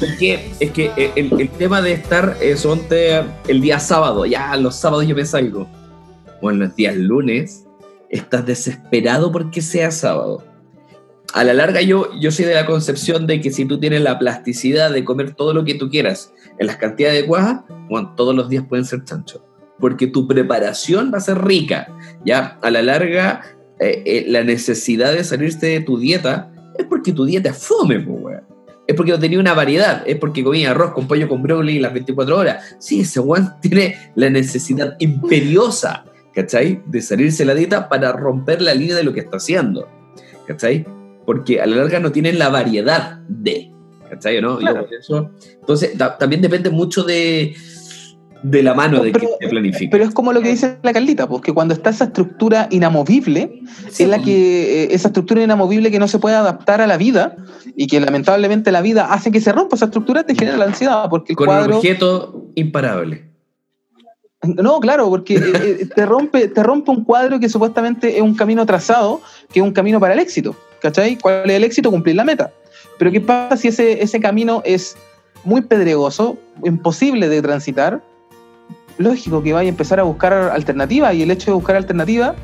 Es que, es que eh, el, el, tema de estar, eh, suponte, el día sábado, ya los sábados yo me salgo. Bueno, los días lunes, estás desesperado porque sea sábado a la larga yo, yo soy de la concepción de que si tú tienes la plasticidad de comer todo lo que tú quieras en las cantidades adecuadas, bueno, todos los días pueden ser chancho. Porque tu preparación va a ser rica. Ya, a la larga, eh, eh, la necesidad de salirse de tu dieta es porque tu dieta es fome, weón. Es porque no tenía una variedad, es porque comía arroz con pollo con brócoli las 24 horas. Sí, ese weón [laughs] tiene la necesidad imperiosa, ¿cachai? De salirse de la dieta para romper la línea de lo que está haciendo, ¿cachai? Porque a la larga no tienen la variedad de, ¿cachai? ¿no? Claro. eso- entonces, ta- también depende mucho de, de la mano de Pero- quien te planifica. Pero es como lo que dice la Carlita, pues que cuando está esa estructura inamovible, es la que eh, esa estructura inamovible que no se puede adaptar a la vida y que lamentablemente la vida hace que se rompa esa estructura, te genera la ansiedad, porque el Con un cuadro... objeto imparable. No, claro, porque eh, eh, te, rompe, te rompe un cuadro que supuestamente es un camino trazado, que es un camino para el éxito. ¿Cachai? ¿Cuál es el éxito? Cumplir la meta. Pero ¿qué pasa si ese, ese camino es muy pedregoso, imposible de transitar? Lógico que vaya a empezar a buscar alternativas y el hecho de buscar alternativas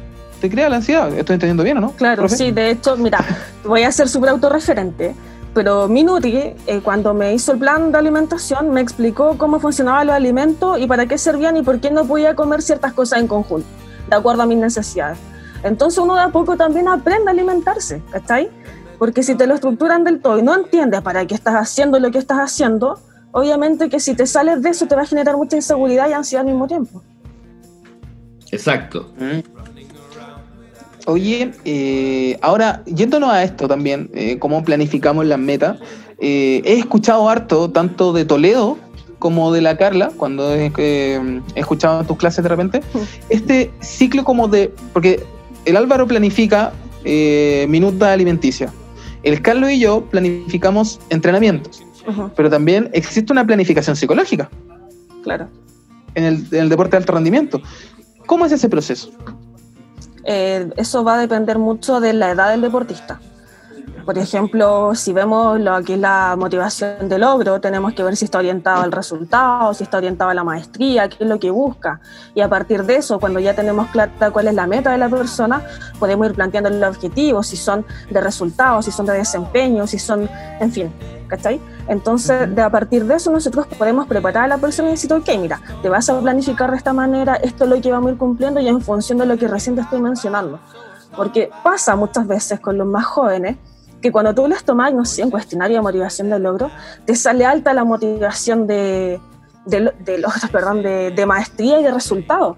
te crea la ansiedad. ¿Estoy entendiendo bien o no? Claro, profe? sí, de hecho, mira, [laughs] voy a ser súper autorreferente, pero mi Nutri, eh, cuando me hizo el plan de alimentación, me explicó cómo funcionaban los alimentos y para qué servían y por qué no podía comer ciertas cosas en conjunto, de acuerdo a mis necesidades. Entonces uno de a poco también aprende a alimentarse, ¿cachai? Porque si te lo estructuran del todo y no entiendes para qué estás haciendo lo que estás haciendo, obviamente que si te sales de eso te va a generar mucha inseguridad y ansiedad al mismo tiempo. Exacto. Mm. Oye, eh, ahora, yéndonos a esto también, eh, cómo planificamos las metas, eh, he escuchado harto, tanto de Toledo como de la Carla, cuando he, eh, he escuchado en tus clases de repente, este ciclo como de, porque el Álvaro planifica eh, minuta alimenticia, el Carlos y yo planificamos entrenamientos, pero también existe una planificación psicológica claro. en el, en el deporte de alto rendimiento. ¿Cómo es ese proceso? Eh, eso va a depender mucho de la edad del deportista. Por ejemplo, si vemos lo que es la motivación de logro, tenemos que ver si está orientado al resultado, si está orientado a la maestría, qué es lo que busca. Y a partir de eso, cuando ya tenemos clara cuál es la meta de la persona, podemos ir planteando los objetivos, si son de resultados, si son de desempeño, si son, en fin, ¿cachai? Entonces, de a partir de eso, nosotros podemos preparar a la persona y decir, ok, mira, te vas a planificar de esta manera, esto es lo que vamos a ir cumpliendo y en función de lo que recién te estoy mencionando. Porque pasa muchas veces con los más jóvenes que cuando tú les tomas, no sé, un cuestionario de motivación de logro, te sale alta la motivación de, de, de logros, [laughs] perdón, de, de maestría y de resultado.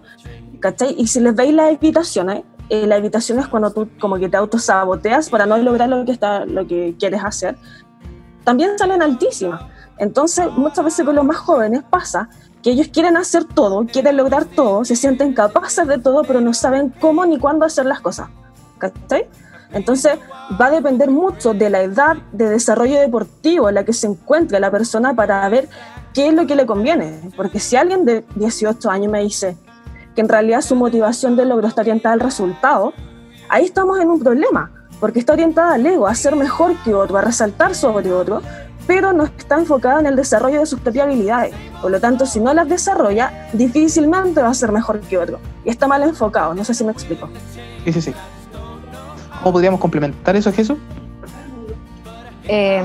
¿Cachai? Y si les veis las evitaciones, eh, la evitación es cuando tú como que te autosaboteas para no lograr lo que, está, lo que quieres hacer, también salen altísimas. Entonces, muchas veces con los más jóvenes pasa que ellos quieren hacer todo, quieren lograr todo, se sienten capaces de todo, pero no saben cómo ni cuándo hacer las cosas. ¿Cachai? Entonces, va a depender mucho de la edad de desarrollo deportivo en la que se encuentre la persona para ver qué es lo que le conviene. Porque si alguien de 18 años me dice que en realidad su motivación de logro está orientada al resultado, ahí estamos en un problema, porque está orientada al ego, a ser mejor que otro, a resaltar sobre otro, pero no está enfocada en el desarrollo de sus propias habilidades. Por lo tanto, si no las desarrolla, difícilmente va a ser mejor que otro. Y está mal enfocado, no sé si me explico. Sí, sí, sí. ¿Cómo podríamos complementar eso, Jesús? Eh,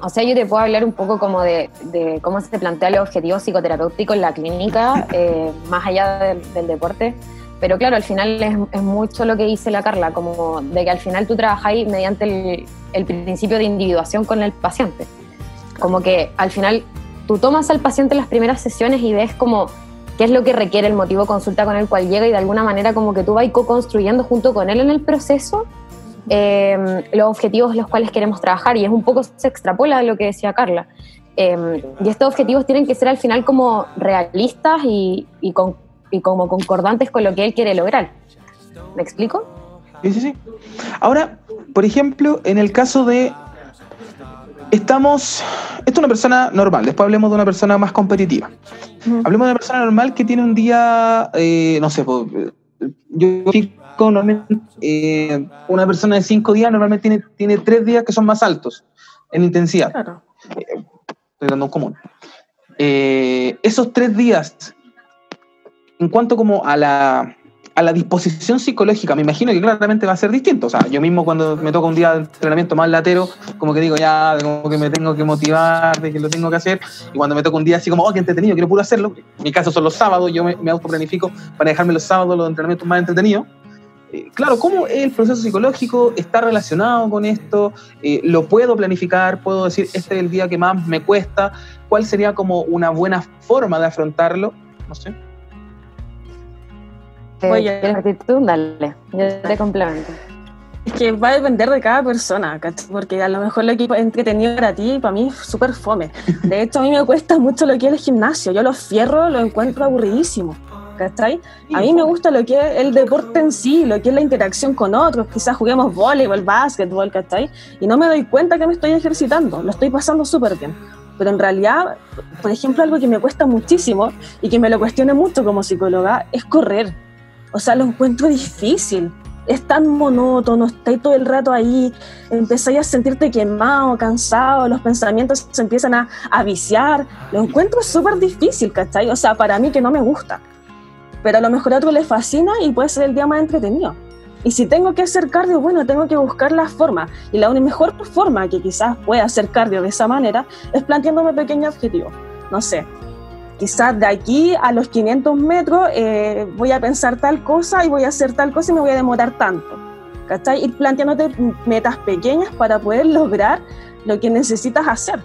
o sea, yo te puedo hablar un poco como de, de cómo se plantea los objetivos psicoterapéuticos en la clínica, eh, más allá del, del deporte. Pero claro, al final es, es mucho lo que dice la Carla, como de que al final tú trabajáis mediante el, el principio de individuación con el paciente. Como que al final tú tomas al paciente en las primeras sesiones y ves como qué es lo que requiere el motivo consulta con el cual llega y de alguna manera como que tú vas co-construyendo junto con él en el proceso eh, los objetivos los cuales queremos trabajar y es un poco se extrapola de lo que decía Carla. Eh, y estos objetivos tienen que ser al final como realistas y, y, con, y como concordantes con lo que él quiere lograr. ¿Me explico? Sí, sí, sí. Ahora, por ejemplo, en el caso de. Estamos. Esto es una persona normal, después hablemos de una persona más competitiva. Hablemos de una persona normal que tiene un día, eh, no sé, yo normalmente, eh, una persona de cinco días normalmente tiene, tiene tres días que son más altos en intensidad. Claro. estoy dando un común. Eh, esos tres días, en cuanto como a la, a la disposición psicológica, me imagino que claramente va a ser distinto. O sea, yo mismo cuando me toca un día de entrenamiento más latero, como que digo, ya, como que me tengo que motivar, de que lo tengo que hacer. Y cuando me toca un día así como, oh, qué entretenido, quiero puro hacerlo. En mi caso son los sábados, yo me, me autoplanifico para dejarme los sábados los entrenamientos más entretenidos. Eh, claro, ¿cómo el proceso psicológico está relacionado con esto? Eh, ¿Lo puedo planificar? ¿Puedo decir, este es el día que más me cuesta? ¿Cuál sería como una buena forma de afrontarlo? No sé. Eh, ¿Quieres partir tú? Dale, yo te complemento. Es que va a depender de cada persona, ¿cachai? Porque a lo mejor lo que es entretenido para ti, para mí es súper fome. De hecho, a mí me cuesta mucho lo que es el gimnasio. Yo los fierros lo encuentro aburridísimo, ¿cachai? A mí me gusta lo que es el deporte en sí, lo que es la interacción con otros. Quizás juguemos voleibol, básquetbol, ¿cachai? Y no me doy cuenta que me estoy ejercitando, lo estoy pasando súper bien. Pero en realidad, por ejemplo, algo que me cuesta muchísimo y que me lo cuestione mucho como psicóloga es correr. O sea, lo encuentro difícil es tan monótono, estáis todo el rato ahí, empezáis a sentirte quemado, cansado, los pensamientos se empiezan a, a viciar. Lo encuentro súper difícil, ¿cachai? O sea, para mí que no me gusta. Pero a lo mejor a otro le fascina y puede ser el día más entretenido. Y si tengo que hacer cardio, bueno, tengo que buscar la forma. Y la única mejor forma que quizás pueda hacer cardio de esa manera es planteándome pequeños objetivos. No sé, quizás de aquí a los 500 metros eh, voy a pensar tal cosa y voy a hacer tal cosa y me voy a demorar tanto. ¿Cachai? Ir planteándote metas pequeñas para poder lograr lo que necesitas hacer.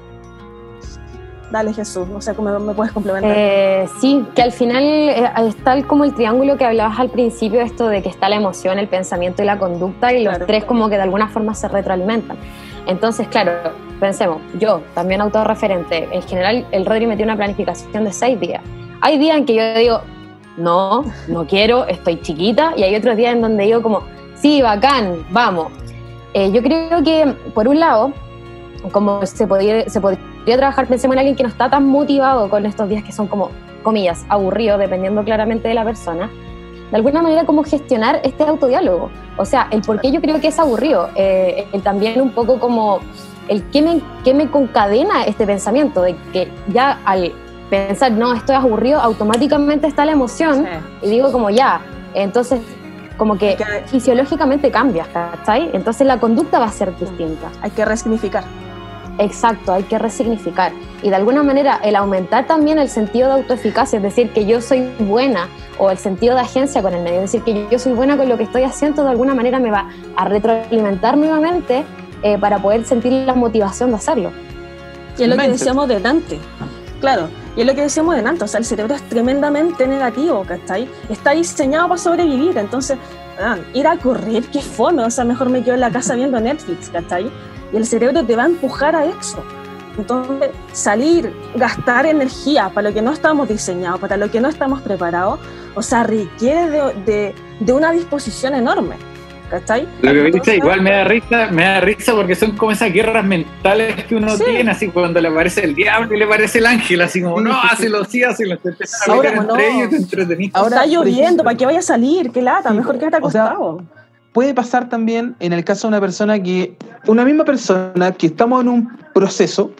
Dale, Jesús, no sé cómo me puedes complementar. Eh, sí, que al final eh, es tal como el triángulo que hablabas al principio, esto de que está la emoción, el pensamiento y la conducta, y los tres como que de alguna forma se retroalimentan. Entonces, claro, pensemos, yo también autorreferente, en general el Rodri me tiene una planificación de seis días. Hay días en que yo digo, no, no [laughs] quiero, estoy chiquita, y hay otros días en donde digo como, sí, bacán, vamos. Eh, yo creo que, por un lado, como se podría, se podría trabajar, pensemos en alguien que no está tan motivado con estos días que son como, comillas, aburridos, dependiendo claramente de la persona, de alguna manera como gestionar este autodiálogo. O sea, el por qué yo creo que es aburrido, eh, el también un poco como el qué me, qué me concadena este pensamiento, de que ya al pensar, no, esto es aburrido, automáticamente está la emoción y digo como ya, entonces como que que- fisiológicamente cambia, ¿cachai? Entonces la conducta va a ser distinta. Hay que resignificar. Exacto, hay que resignificar. Y de alguna manera el aumentar también el sentido de autoeficacia, es decir, que yo soy buena, o el sentido de agencia con el medio, es decir, que yo soy buena con lo que estoy haciendo, de alguna manera me va a retroalimentar nuevamente eh, para poder sentir la motivación de hacerlo. Y es lo que decíamos delante. Claro, y es lo que decíamos delante. O sea, el cerebro es tremendamente negativo, ¿cachai? Está diseñado para sobrevivir. Entonces, ah, ir a correr, qué fome. O sea, mejor me quedo en la casa viendo Netflix, ¿cachai? Y el cerebro te va a empujar a eso. Entonces, salir, gastar energía para lo que no estamos diseñados, para lo que no estamos preparados, o sea, requiere de, de- de una disposición enorme, ¿cachai? Lo que dice Entonces, igual me da risa, me da risa porque son como esas guerras mentales que uno Sí. tiene, así cuando le aparece el diablo y le aparece el ángel, así como, no, sí, sí. hácelo, te empiezan a Ahora, no. entre ellos te entretenís. Ahora, está lloviendo, ¿para qué vaya a salir? ¿Qué lata? Mejor quédate o sea, acostado. Puede pasar también en el caso de una persona que, una misma persona que estamos en un proceso,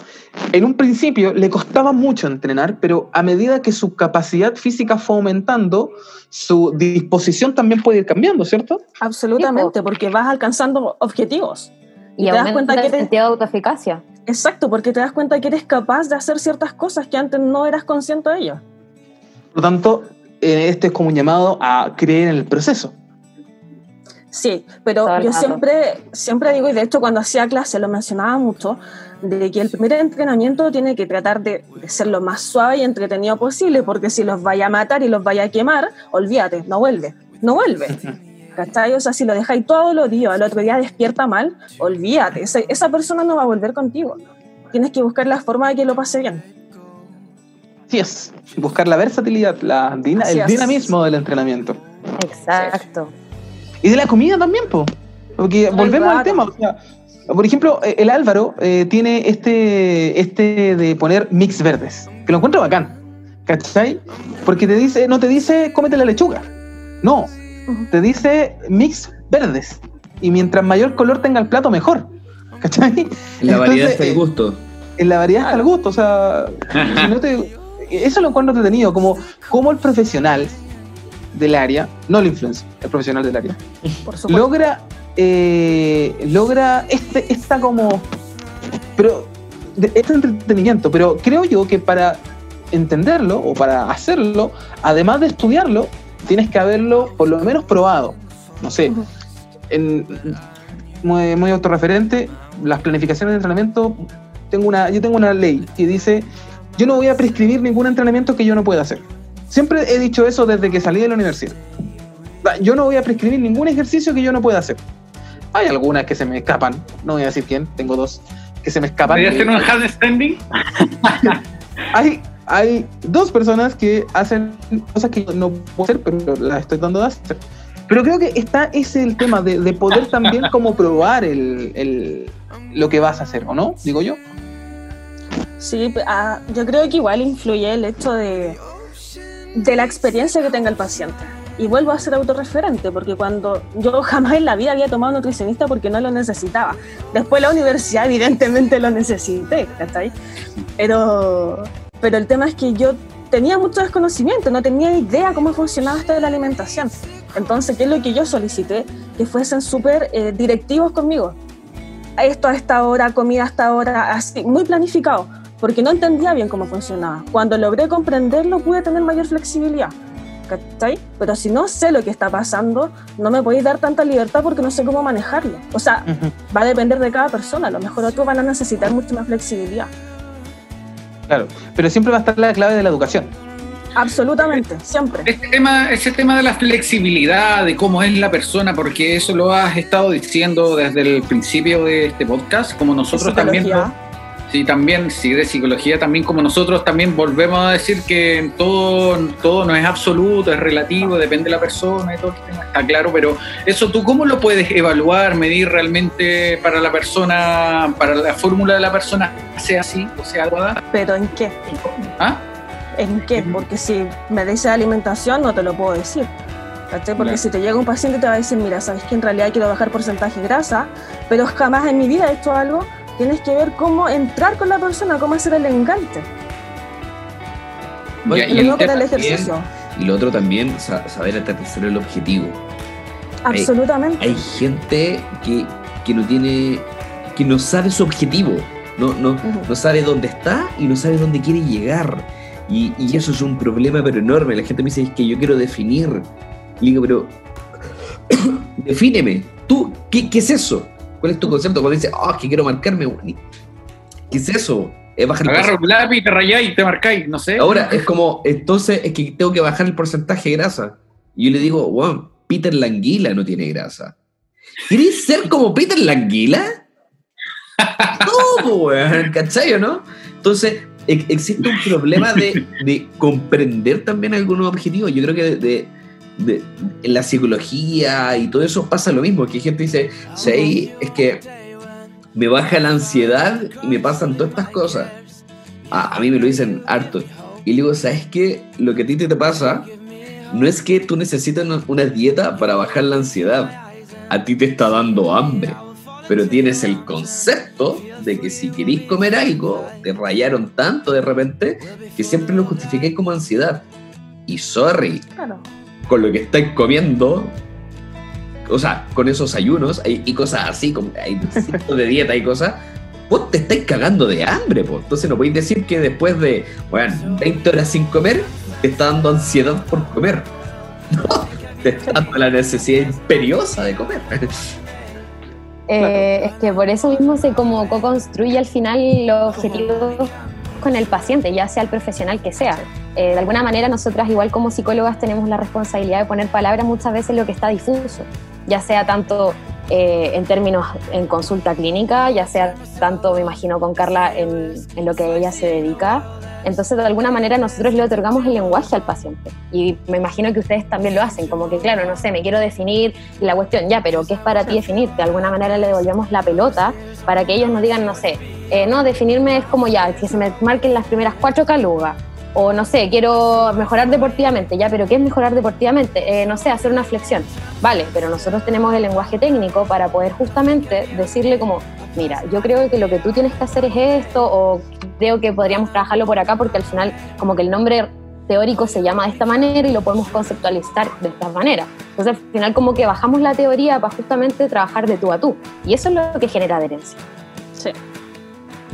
en un principio le costaba mucho entrenar, pero a medida que su capacidad física fue aumentando, su disposición también puede ir cambiando, ¿cierto? Absolutamente, porque vas alcanzando objetivos. Y, Y te das cuenta que de autoeficacia. Exacto, porque te das cuenta que eres capaz de hacer ciertas cosas que antes no eras consciente de ellas. Por lo tanto, eh, este es como un llamado a creer en el proceso. Sí, pero yo siempre, siempre digo, y de hecho cuando hacía clase lo mencionaba mucho, de que el primer entrenamiento tiene que tratar de, de ser lo más suave y entretenido posible, porque si los vaya a matar y los vaya a quemar, olvídate, no vuelve, no vuelve. [laughs] ¿Cachai? O sea, si lo dejáis todo los días, al otro día despierta mal, olvídate, esa, esa persona no va a volver contigo. Tienes que buscar la forma de que lo pase bien. Así es, buscar la versatilidad, la el es. dinamismo del entrenamiento. Exacto. Y de la comida también, po. Porque volvemos al tema. o sea, por ejemplo, eh, el Álvaro eh, tiene este, este de poner mix verdes, que lo encuentro bacán. ¿Cachai? Porque te dice, no te dice cómete la lechuga. No, te dice mix verdes. Y mientras mayor color tenga el plato, mejor. ¿Cachai? La variedad está el eh, gusto. En la variedad está el gusto. O sea, si no te- [laughs] eso lo encuentro entretenido. Como, como el profesional del área, no el influencer, el profesional del área, Por logra eh, logra este esta como pero de- este entretenimiento pero creo yo que para entenderlo o para hacerlo además de estudiarlo tienes que haberlo por lo menos probado. No sé en, muy, muy autorreferente las planificaciones de entrenamiento tengo una yo tengo una ley que dice yo no voy a prescribir ningún entrenamiento que yo no pueda hacer siempre he dicho eso desde que salí de la universidad yo no voy a prescribir ningún ejercicio que yo no pueda hacer. Hay algunas que se me escapan, no voy a decir quién, tengo dos que se me escapan. ¿Podría hacer un handstanding? [laughs] Hay, hay dos personas que hacen cosas que yo no puedo hacer, pero las estoy dando de hacer. Pero creo que está ese el tema de, de poder también [laughs] como probar el, el- lo que vas a hacer, ¿o no? Digo yo. Sí, ah, yo creo que igual influye el hecho de, de la experiencia que tenga el paciente. Y vuelvo a ser autorreferente, porque cuando yo [laughs] jamás en la vida había tomado nutricionista porque no lo necesitaba. Después de la universidad evidentemente lo necesité, ¿cachai? Pero, pero el tema es que yo tenía mucho desconocimiento, no tenía idea cómo funcionaba esto de la alimentación. Entonces, ¿qué es lo que yo solicité? Que fuesen súper eh, directivos conmigo. Esto a esta hora, comida a esta hora, así, muy planificado, porque no entendía bien cómo funcionaba. Cuando logré comprenderlo, pude tener mayor flexibilidad. ¿Cachai? Pero si no sé lo que está pasando, no me podéis dar tanta libertad porque no sé cómo manejarlo. O sea, va a depender de cada persona. A lo mejor otros van a necesitar mucho más flexibilidad. Claro, pero siempre va a estar la clave de la educación. Absolutamente, siempre. Este tema, ese tema de la flexibilidad, de cómo es la persona, porque eso lo has estado diciendo desde el principio de este podcast, como nosotros también. Psicología. Sí, también, sí, de psicología, también como nosotros también volvemos a decir que todo, todo no es absoluto, es relativo, depende de la persona y todo el tema, está claro, pero eso tú cómo lo puedes evaluar, medir realmente para la persona, para la fórmula de la persona, sea así o sea adecuada? Pero ¿en qué? ¿Ah? ¿En qué? Porque si me dice alimentación, no te lo puedo decir. ¿cachai? Porque Claro. si te llega un paciente te va a decir, mira, sabes que en realidad quiero bajar porcentaje de grasa, pero jamás en mi vida he hecho algo, tienes que ver cómo entrar con la persona, cómo hacer el enganche. Y y el también- ejercicio. Y lo otro también, sa- saber aterrizar el objetivo. Absolutamente. Hay gente que, que no tiene, que no sabe su objetivo, no, no, no sabe dónde está y no sabe dónde quiere llegar. Y, y eso es un problema pero enorme. La gente me dice, es que yo quiero definir. Y digo, pero [coughs] defíneme. ¿Tú qué, qué es eso? ¿Cuál es tu concepto? Cuando dices, oh, es que quiero marcarme. ¿Qué es eso? Es bajar el Agarra un lápiz, te rayáis y te marcáis, no sé. Ahora, es como, entonces es que tengo que bajar el porcentaje de grasa. Y yo le digo, wow, Peter Languila no tiene grasa. ¿Querés ser como Peter Languila? [laughs] No, weón, ¿cachai o no? Entonces, e- existe un problema de, de comprender también algunos objetivos. Yo creo que de, de- de- en la psicología y todo eso pasa lo mismo, que gente dice, sí, es que me baja la ansiedad y me pasan todas estas cosas. A, mí me lo dicen harto. Y le digo, ¿sabes qué? Lo que a ti te, pasa no es que tú necesitas una, dieta para bajar la ansiedad. A ti te está dando hambre. Pero tienes el concepto de que si querís comer algo, te rayaron tanto de repente que siempre lo justificáis como ansiedad. Y sorry, Claro. Con lo que estáis comiendo, o sea, con esos ayunos y, cosas así, como hay de dieta y cosas, vos te estáis cagando de hambre, pues. Entonces no podéis decir que después de, bueno, 20 horas sin comer, te está dando ansiedad por comer. [laughs] Te está dando la necesidad imperiosa de comer. Eh, es que por eso mismo se como co-construye al final los objetivos con el paciente, ya sea el profesional que sea. Eh, de alguna manera nosotras igual como psicólogas tenemos la responsabilidad de poner palabras muchas veces en lo que está difuso, ya sea tanto eh, en términos en consulta clínica, ya sea tanto, me imagino, con Carla en, en lo que ella se dedica. Entonces, de alguna manera, nosotros le otorgamos el lenguaje al paciente. Y me imagino que ustedes también lo hacen, como que, claro, no sé, me quiero definir la cuestión, ya, pero ¿qué es para ti definir? De alguna manera le devolvemos la pelota para que ellos nos digan, no sé, eh, no, definirme es como ya, que se me marquen las primeras cuatro calugas. O no sé, quiero mejorar deportivamente, ya, pero ¿qué es mejorar deportivamente? Eh, no sé, hacer una flexión. Vale, pero nosotros tenemos el lenguaje técnico para poder justamente decirle como, mira, yo creo que lo que tú tienes que hacer es esto, o creo que podríamos trabajarlo por acá, porque al final como que el nombre teórico se llama de esta manera y lo podemos conceptualizar de esta manera. Entonces al final como que bajamos la teoría para justamente trabajar de tú a tú. Y eso es lo que genera adherencia. Sí.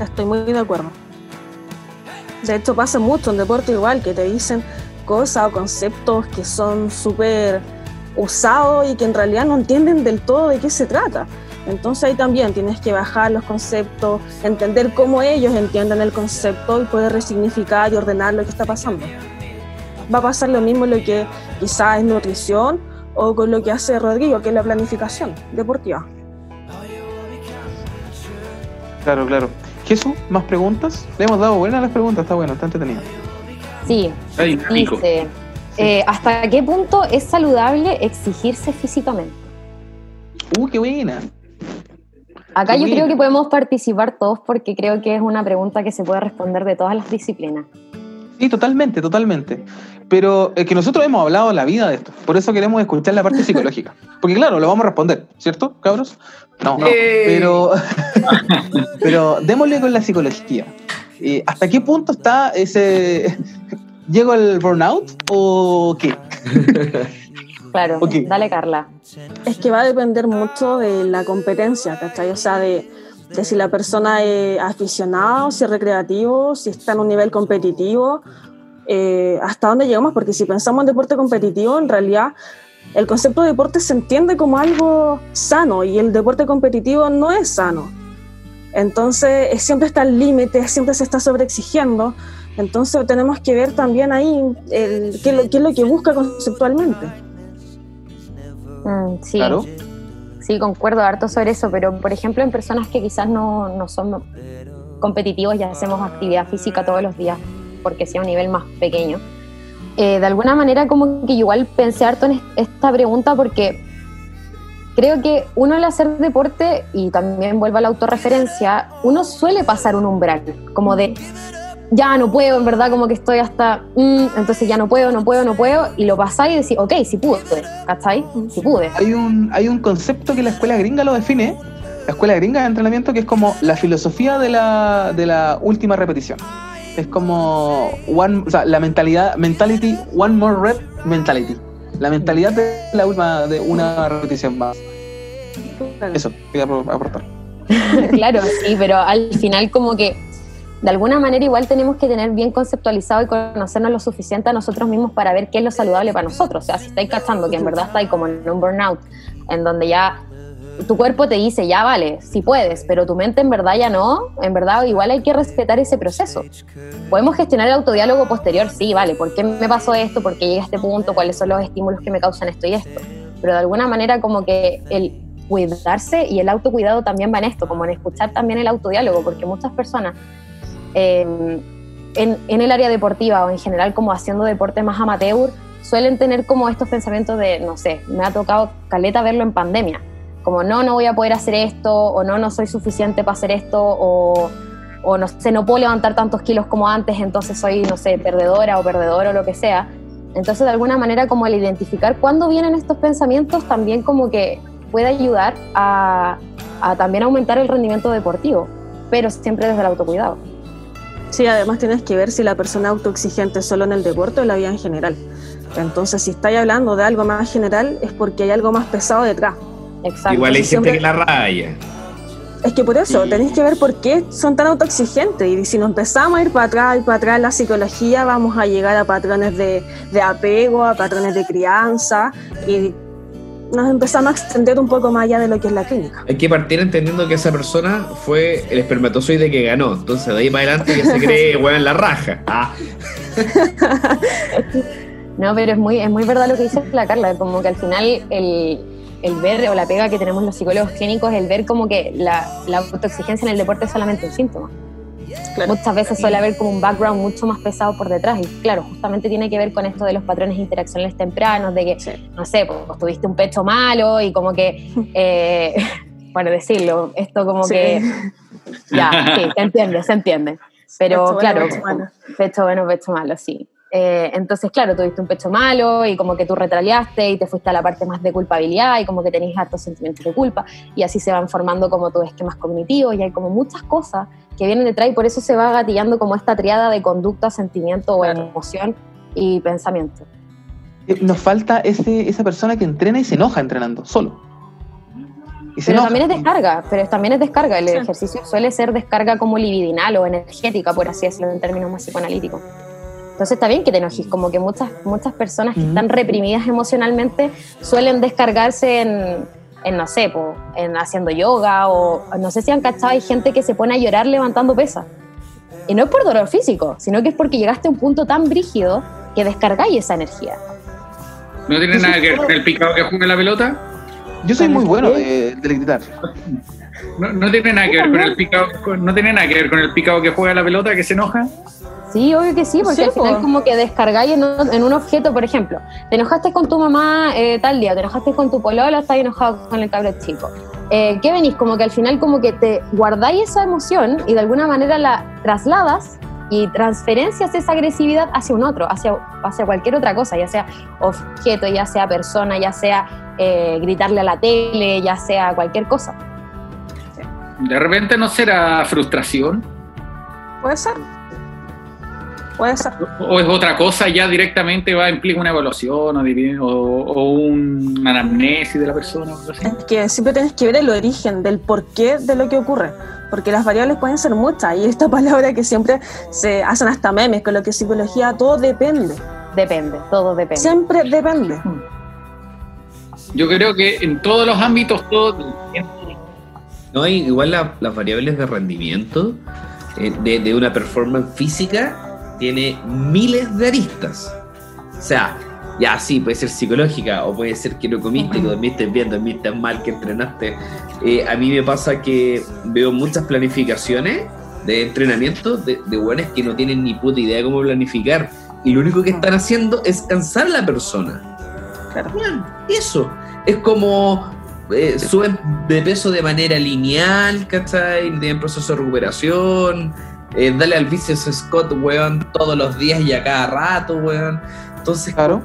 Estoy muy de acuerdo. De hecho, pasa mucho en deporte igual, que te dicen cosas o conceptos que son súper usados y que en realidad no entienden del todo de qué se trata. Entonces ahí también tienes que bajar los conceptos, entender cómo ellos entienden el concepto y poder resignificar y ordenar lo que está pasando. Va a pasar lo mismo lo que quizás es nutrición o con lo que hace Rodrigo, que es la planificación deportiva. Claro, claro. Jesús, ¿más preguntas? Le hemos dado buenas las preguntas, está bueno, está entretenido. Sí, eh, ¿hasta qué punto es saludable exigirse físicamente? Uh, qué buena. Acá Qué yo creo que podemos participar todos porque creo que es una pregunta que se puede responder de todas las disciplinas. Sí, totalmente, totalmente. Pero es que nosotros hemos hablado en la vida de esto, por eso queremos escuchar la parte psicológica. Porque claro, lo vamos a responder, ¿cierto, cabros? No, no. ¡Eh! Pero, [laughs] pero démosle con la psicología. Eh, ¿Hasta qué punto está ese... [laughs] ¿Llego al burnout o qué? Claro, Ok. dale Carla. Es que va a depender mucho de la competencia, ¿cachai? O sea, de, de si la persona es aficionado, si es recreativo, si está en un nivel competitivo, eh, hasta dónde llegamos, porque si pensamos en deporte competitivo, en realidad el concepto de deporte se entiende como algo sano y el deporte competitivo no es sano. Entonces, siempre está el límite, siempre se está sobreexigiendo. Entonces, tenemos que ver también ahí el, qué, es lo- qué es lo que busca conceptualmente. Mm, sí. Claro. Sí, concuerdo harto sobre eso, pero por ejemplo en personas que quizás no, no son competitivos y hacemos actividad física todos los días, porque sea un nivel más pequeño, eh, de alguna manera como que igual pensé harto en es- esta pregunta porque creo que uno al hacer deporte, y también vuelvo a la autorreferencia, uno suele pasar un umbral, como de ya no puedo, en verdad, como que estoy hasta, mm, entonces ya no puedo, no puedo, no puedo, y lo pasáis y decís, ok, sí pude, ¿cachai? Sí pude. Hay un, hay un concepto que la escuela gringa lo define, la escuela gringa de entrenamiento, que es como la filosofía de la, de la última repetición. Es como one, o sea, la mentalidad, mentality, one more rep mentality. La mentalidad de la última, de una repetición más. Eso, quería apro- aportar. [laughs] claro, sí, pero al final como que de alguna manera igual tenemos que tener bien conceptualizado y conocernos lo suficiente a nosotros mismos para ver qué es lo saludable para nosotros. O sea, si estáis cachando que en verdad estáis como en un burnout, en donde ya tu cuerpo te dice, ya vale, si puedes, pero tu mente en verdad ya no, en verdad igual hay que respetar ese proceso. Podemos gestionar el autodiálogo posterior, sí, vale, ¿por qué me pasó esto? ¿Por qué llegué a este punto? ¿Cuáles son los estímulos que me causan esto y esto? Pero de alguna manera como que el cuidarse y el autocuidado también va en esto, como en escuchar también el autodiálogo, porque muchas personas eh, en, en el área deportiva o en general como haciendo deporte más amateur suelen tener como estos pensamientos de, no sé, me ha tocado caleta verlo en pandemia, como no, no voy a poder hacer esto, o no, no soy suficiente para hacer esto, o, o no sé, no puedo levantar tantos kilos como antes, entonces soy, no sé, perdedora o perdedor o lo que sea. Entonces, de alguna manera, como el identificar cuándo vienen estos pensamientos, también como que puede ayudar a, a también aumentar el rendimiento deportivo, pero siempre desde el autocuidado. Sí, además tienes que ver si la persona es autoexigente solo en el deporte o en la vida en general. Entonces, si estáis hablando de algo más general, es porque hay algo más pesado detrás. Exacto. Igual hay sí, gente siempre- que la raya. Es que por eso Sí. tenéis que ver por qué son tan autoexigentes. Y si nos empezamos a ir para atrás y para atrás en la psicología, vamos a llegar a patrones de, de apego, a patrones de crianza. Y nos empezamos a extender un poco más allá de lo que es la clínica. Hay que partir entendiendo que esa persona fue el espermatozoide que ganó. Entonces, de ahí para adelante ya se cree, [laughs] weón, en la raja. Ah, [laughs] No, pero es muy, es muy verdad lo que dice la Carla, como que al final el, el ver o la pega que tenemos los psicólogos clínicos, el ver como que la, la autoexigencia en el deporte es solamente un síntoma. Claro. Muchas veces suele haber como un background mucho más pesado por detrás y claro, justamente tiene que ver con esto de los patrones interaccionales tempranos, de que, Sí. no sé, pues tuviste un pecho malo y como que, [laughs] eh, bueno, decirlo, esto como Sí. que, ya, sí, se entiende, se entiende. Pero Pecho bueno, claro, pecho malo. pecho bueno, pecho malo, sí. Eh, entonces, claro, tuviste un pecho malo y como que tú retraliaste y te fuiste a la parte más de culpabilidad y como que tenés hartos sentimientos de culpa y así se van formando como tus esquemas cognitivos y hay como muchas cosas que vienen detrás y por eso se va gatillando como esta triada de conducta, sentimiento o Claro. emoción y pensamiento. Eh, Nos falta ese, esa persona que entrena y se enoja entrenando, solo. Y se Pero enoja. también es descarga, pero también es descarga. El Sí. ejercicio suele ser descarga como libidinal o energética, por así decirlo en términos más psicoanalíticos. Entonces está bien que te enojes, como que muchas, muchas personas que están reprimidas emocionalmente suelen descargarse en, en no sé, po, en haciendo yoga o no sé si han cachado, hay gente que se pone a llorar levantando pesas. Y no es por dolor físico, sino que es porque llegaste a un punto tan brígido que descargáis esa energía. ¿No tiene nada que ver con el picado que juega la pelota? Yo soy muy bueno de, de gritar. No, no tiene nada que ver con el picado, no tiene nada que ver con el picado que juega la pelota que se enoja. Sí, obvio que sí, porque Sí, al final po. como que descargáis en un, en un objeto, por ejemplo, te enojaste con tu mamá eh, tal día, te enojaste con tu polola, estás enojado con el cabro chico. Eh, ¿Qué venís? Como que al final como que te guardáis esa emoción y de alguna manera la trasladas y transferencias esa agresividad hacia un otro, hacia, hacia cualquier otra cosa, ya sea objeto, ya sea persona, ya sea eh, gritarle a la tele, ya sea cualquier cosa. De repente no será frustración Puede ser. Puede ser. o es otra cosa ya directamente va implica una evaluación o, o, o un anamnesis de la persona. Es que siempre tienes que ver el origen del porqué de lo que ocurre, porque las variables pueden ser muchas y esta [laughs] palabra que siempre se hacen hasta memes con lo que es psicología, todo depende, Depende, todo depende. siempre depende. Yo creo que en todos los ámbitos todo No, igual la- las variables de rendimiento eh, de, de una performance física tiene miles de aristas. O sea, ya sí, puede ser psicológica o puede ser que no comiste, que dormiste bien, dormiste mal, que entrenaste. Eh, a mí me pasa que veo muchas planificaciones de entrenamiento de, de buenos que no tienen ni puta idea de cómo planificar. Y lo único que están haciendo es cansar a la persona. Claro. Eso. Es como eh, suben de peso de manera lineal, ¿cachai? Tienen proceso de recuperación. Eh, dale al vicious Scott, weón, todos los días y a cada rato, weón. Entonces, Claro.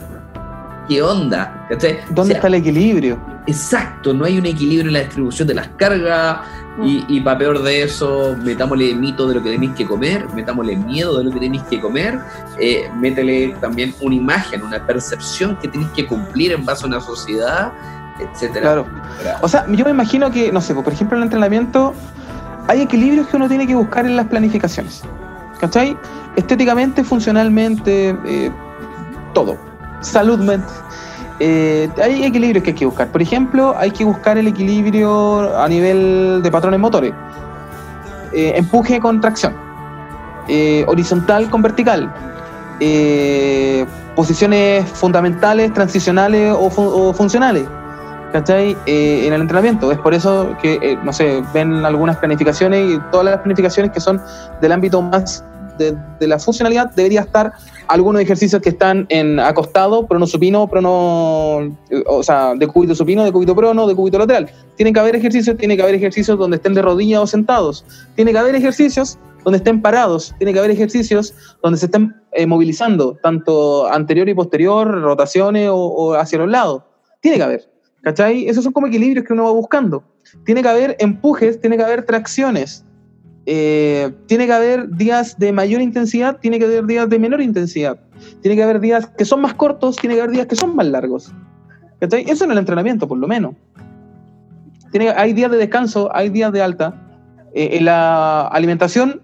¿qué onda? ¿Cachai? ¿Dónde O sea, está el equilibrio? Exacto, no hay un equilibrio en la distribución de las cargas. Y, y para peor de eso, metámosle mito de lo que tenéis que comer, metámosle miedo de lo que tenéis que comer, eh, métele también una imagen, una percepción que tenéis que cumplir en base a una sociedad, etcétera. Claro. O sea, yo me imagino que, no sé, pues, por ejemplo, en el entrenamiento hay equilibrios que uno tiene que buscar en las planificaciones. ¿Cachai? Estéticamente, funcionalmente, eh, todo. Saludmente. Eh, hay equilibrios que hay que buscar. Por ejemplo, hay que buscar el equilibrio a nivel de patrones motores. Eh, empuje con tracción. Eh, horizontal con vertical. Posiciones fundamentales, transicionales o funcionales. ¿Cachai? Eh, en el entrenamiento. Es por eso que, eh, no sé, ven algunas planificaciones y todas las planificaciones que son del ámbito más de, la funcionalidad, debería estar algunos ejercicios que están en acostado, prono supino, prono, eh, o sea, de cúbito supino, de cúbito prono, de cúbito lateral. Tiene que haber ejercicios, tiene que haber ejercicios donde estén de rodillas o sentados. Tiene que haber ejercicios donde estén parados. Tiene que haber ejercicios donde se estén eh, movilizando, tanto anterior y posterior, rotaciones o, o hacia los lados. Tiene que haber. ¿Cachai? Esos son como equilibrios que uno va buscando. Tiene que haber empujes, tiene que haber tracciones. Eh, tiene que haber días de mayor intensidad, tiene que haber días de menor intensidad. Tiene que haber días que son más cortos, tiene que haber días que son más largos. ¿Cachai? Eso en el entrenamiento, por lo menos. Tiene, hay días de descanso, hay días de alta. Eh, en la alimentación,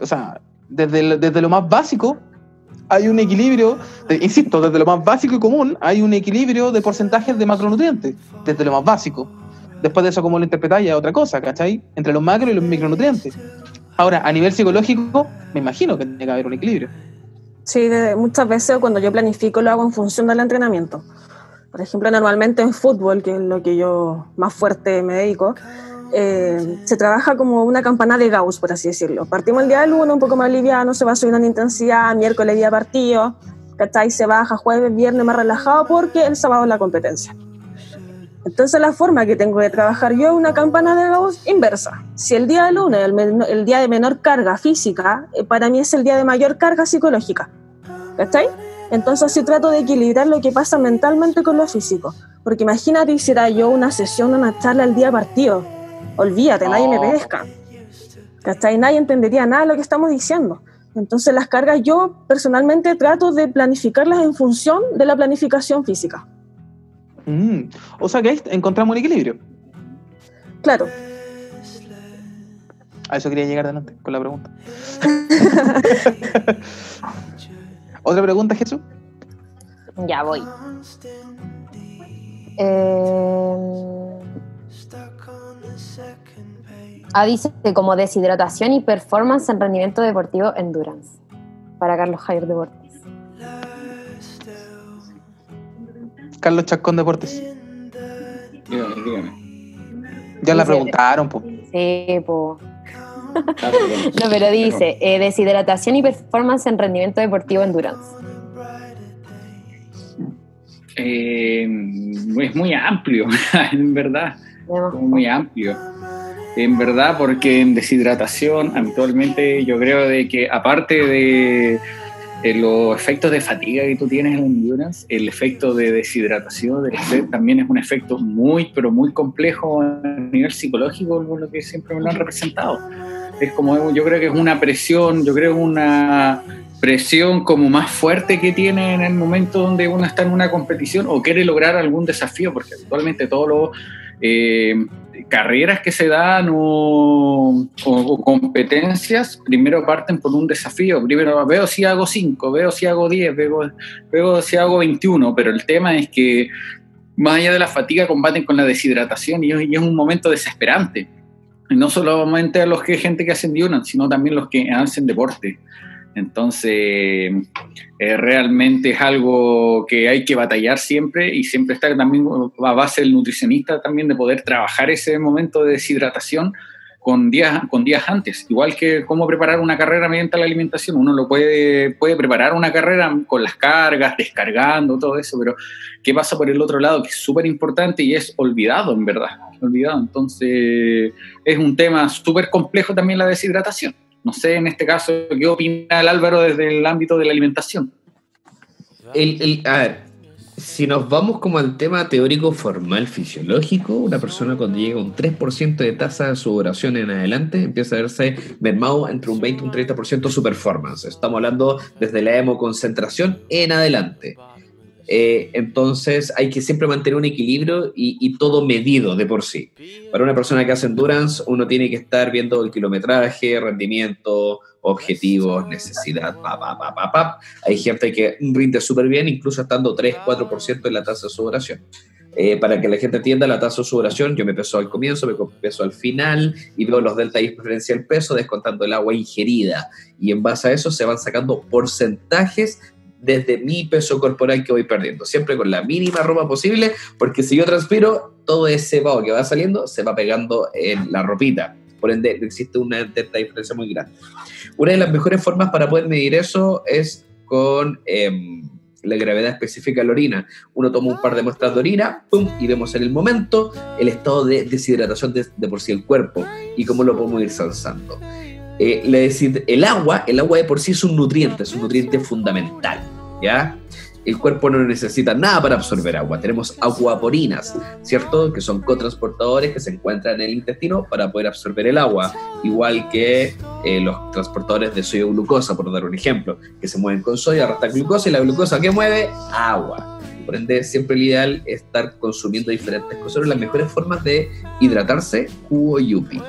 o sea, desde, desde lo más básico, hay un equilibrio, insisto, desde lo más básico y común, hay un equilibrio de porcentajes de macronutrientes, desde lo más básico. Después de eso, cómo lo interpretáis, ya otra cosa, ¿cachai? Entre los macro y los micronutrientes. Ahora, a nivel psicológico, me imagino que tiene que haber un equilibrio. Sí, muchas veces cuando yo planifico lo hago en función del entrenamiento. Por ejemplo, normalmente en fútbol, que es lo que yo más fuerte me dedico, eh, se trabaja como una campana de Gauss, por así decirlo. Partimos el día del 1 un poco más liviano, se va subiendo en intensidad, miércoles día partido, ¿cachai? Se baja jueves, viernes más relajado porque el sábado es la competencia. Entonces la forma que tengo de trabajar yo es una campana de Gauss inversa. Si el día del lunes, el, el día de menor carga física, eh, para mí es el día de mayor carga psicológica. ¿Cachai? Entonces así trato de equilibrar lo que pasa mentalmente con lo físico. Porque imagínate hiciera yo una sesión, una charla el día partido. Olvídate, nadie me pesca. ¿Cachai? Nadie entendería nada de lo que estamos diciendo. Entonces las cargas yo personalmente trato de planificarlas en función de la planificación física. Mm, O sea que ahí encontramos un equilibrio. Claro, A eso quería llegar adelante con la pregunta. [laughs] ¿Otra pregunta, Jesús? Ya voy. Eh, ah, dice que como deshidratación y performance en rendimiento deportivo endurance. Para Carlos Javier Deportes. Carlos Chacón Deportes. Dígame, dígame. Ya la Dice- preguntaron, po. Sí, po. [laughs] No, pero dice eh, deshidratación y performance en rendimiento deportivo endurance. Eh, es muy amplio, [laughs] en verdad. Muy amplio. En verdad, porque en deshidratación, habitualmente yo creo de que aparte de, los efectos de fatiga que tú tienes en la endurance, el efecto de deshidratación del estrés también es un efecto muy, pero muy complejo a nivel psicológico, lo que siempre me lo han representado. Es como, yo creo que es una presión, yo creo una presión como más fuerte que tiene en el momento donde uno está en una competición o quiere lograr algún desafío, porque actualmente todos los eh, carreras que se dan o, competencias, primero parten por un desafío. Primero veo si hago 5, veo si hago 10, veo, veo si hago 21, pero el tema es que más allá de la fatiga combaten con la deshidratación y, es- un momento desesperante. No solamente a los que gente que hacen diurance, sino también los que hacen deporte. Entonces, eh, realmente es algo que hay que batallar siempre y siempre estar también a base del nutricionista también de poder trabajar ese momento de deshidratación con días, con días antes. Igual que cómo preparar una carrera mediante la alimentación. Uno lo puede, puede preparar una carrera con las cargas, descargando, todo eso, pero ¿qué pasa por el otro lado? Que es súper importante y es olvidado, en verdad. Olvidado. Entonces, es un tema súper complejo también la deshidratación. No sé, en este caso, ¿qué opina el Álvaro desde el ámbito de la alimentación? El, el- a ver, si nos vamos como al tema teórico formal fisiológico, una persona cuando llega un 3% de tasa de sudoración en adelante empieza a verse mermado entre un 20 y un 30% su performance. Estamos hablando desde la hemoconcentración en adelante. Eh, entonces hay que siempre mantener un equilibrio y, y todo medido de por sí. Para una persona que hace endurance, uno tiene que estar viendo el kilometraje, rendimiento, objetivos, necesidad, pa, pa, pa, pa, pa. Hay gente que rinde súper bien, incluso estando 3-4% en la tasa de sudoración. Eh, para que la gente entienda la tasa de sudoración, yo me peso al comienzo, me peso al final y veo los delta y preferencia del peso descontando el agua ingerida. Y en base a eso se van sacando porcentajes desde mi peso corporal que voy perdiendo, siempre con la mínima ropa posible, porque si yo transpiro, todo ese vaho que va saliendo se va pegando en la ropita. Por ende, existe una diferencia muy grande. Una de las mejores formas para poder medir eso es con em, la gravedad específica de la orina. Uno toma un par de muestras de orina, pum, y vemos en el momento el estado de deshidratación de, de por sí el cuerpo y cómo lo podemos ir zanzando. Eh, le decid- el agua, el agua de por sí es un nutriente, es un nutriente fundamental, ¿ya? El cuerpo no necesita nada para absorber agua. Tenemos aguaporinas, ¿cierto? Que son cotransportadores que se encuentran en el intestino para poder absorber el agua, igual que eh, los transportadores de sodio glucosa, por dar un ejemplo, que se mueven con sodio, arrastran glucosa y la glucosa que mueve agua. Por ende, siempre el ideal es estar consumiendo diferentes cosas. Las mejores formas de hidratarse, jugo yupi.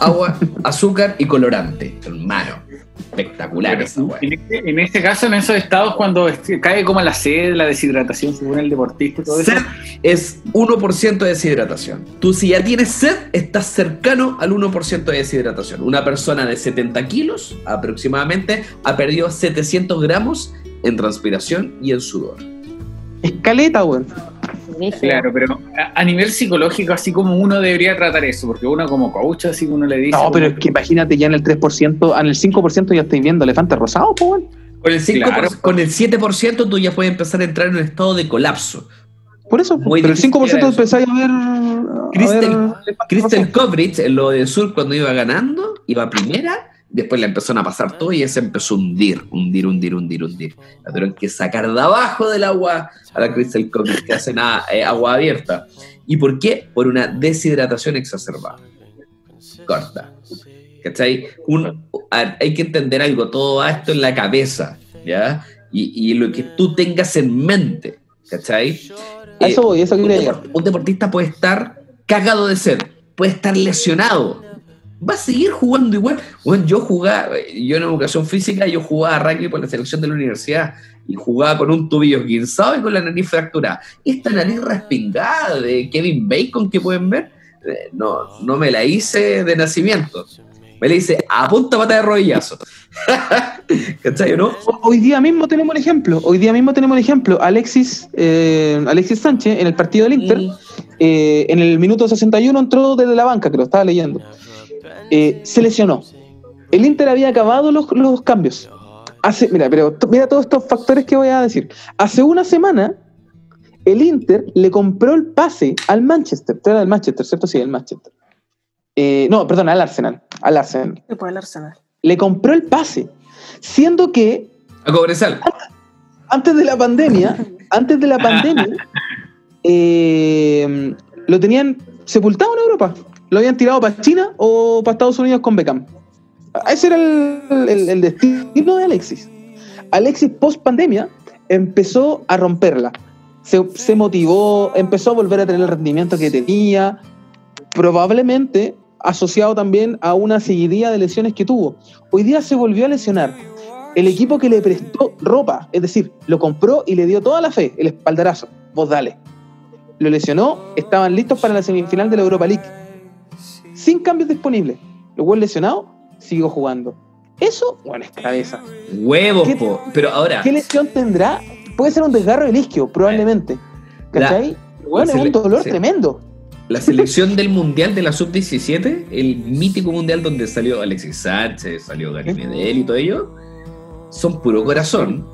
Agua, azúcar y colorante, hermano. Espectacular esa weá. En este, en este caso, en esos estados, cuando este- cae como la sed, la deshidratación, según el deportista y todo eso, Sed es 1% de deshidratación. Tú si ya tienes sed, estás cercano al 1% de deshidratación. Una persona de 70 kilos aproximadamente ha perdido 700 gramos en transpiración y en sudor. Escaleta, weón. Claro, pero a, a nivel psicológico, así como uno debería tratar eso, porque uno como coach, así que uno le dice... No, pero es que imagínate ya en el 3%, en el 5% ya estáis viendo elefantes rosados, weón. Con el, 5%, Claro. con el 7% tú ya puedes empezar a entrar en un estado de colapso. Por eso, Muy pero el difícil 5% era eso. empezáis a ver. a Crystal- ver. Coverage, en lo de Sur, cuando iba ganando, iba primera, después le empezaron a pasar todo y ese empezó a hundir, hundir, hundir, hundir, hundir. La tuvieron que sacar de abajo del agua a la Crystal Coverage, que hace nada, eh, agua abierta. ¿Y por qué? Por una deshidratación exacerbada. Corta. ¿Cachai? Un- a- hay que entender algo, todo esto en la cabeza, ¿ya? Y, y lo que tú tengas en mente, ¿cachai? A Eh, eso voy, eso un, quería llegar. depor- un deportista puede estar cagado de sed, puede estar lesionado. Va a seguir jugando igual. Bueno, yo jugaba, yo en educación física, yo jugaba rugby por la selección de la universidad y jugaba con un tubillo guinzado y con la nariz fracturada. Esta nariz respingada de Kevin Bacon que pueden ver, eh, no, no me la hice de nacimiento. Me la hice a punta pata de rodillazo. [laughs] ¿Cachai, no? Hoy día mismo tenemos el ejemplo. Hoy día mismo tenemos el ejemplo. Alexis, eh, Alexis Sánchez en el partido del Inter, Mm. eh, en el minuto 61 entró desde la banca, que lo estaba leyendo. Eh, se lesionó. El Inter había acabado los, los cambios. Hace, mira, pero mira todos estos factores que voy a decir. Hace una semana, el Inter le compró el pase al Manchester. Era del Manchester, ¿cierto? Sí, el Manchester. Eh, no, perdón, al Arsenal. Al por el Arsenal. Le compró el pase. Siendo que A Cobresal. antes de la pandemia, antes de la [laughs] pandemia, eh, lo tenían sepultado en Europa. Lo habían tirado para China o para Estados Unidos con Beckham. Ese era el, el- el destino de Alexis. Alexis post pandemia empezó a romperla. Se, se motivó, empezó a volver a tener el rendimiento que tenía, probablemente asociado también a una seguidilla de lesiones que tuvo. Hoy día se volvió a lesionar. El equipo que le prestó ropa, es decir, lo compró y le dio toda la fe, el espaldarazo, vos dale. Lo lesionó, estaban listos para la semifinal de la Europa League. Sin cambios disponibles. Los weón lesionado, sigo jugando. Eso, bueno, es cabeza. Huevos, ¿Qué- po. Pero ahora, ¿Qué lesión tendrá? Puede ser un desgarro del isquio, probablemente. ¿Cachai? Bueno, es la un dolor sí. tremendo. la selección del Mundial de la Sub-17, el mítico Mundial donde salió Alexis Sánchez, salió Gary Medel y todo ello, son puro corazón.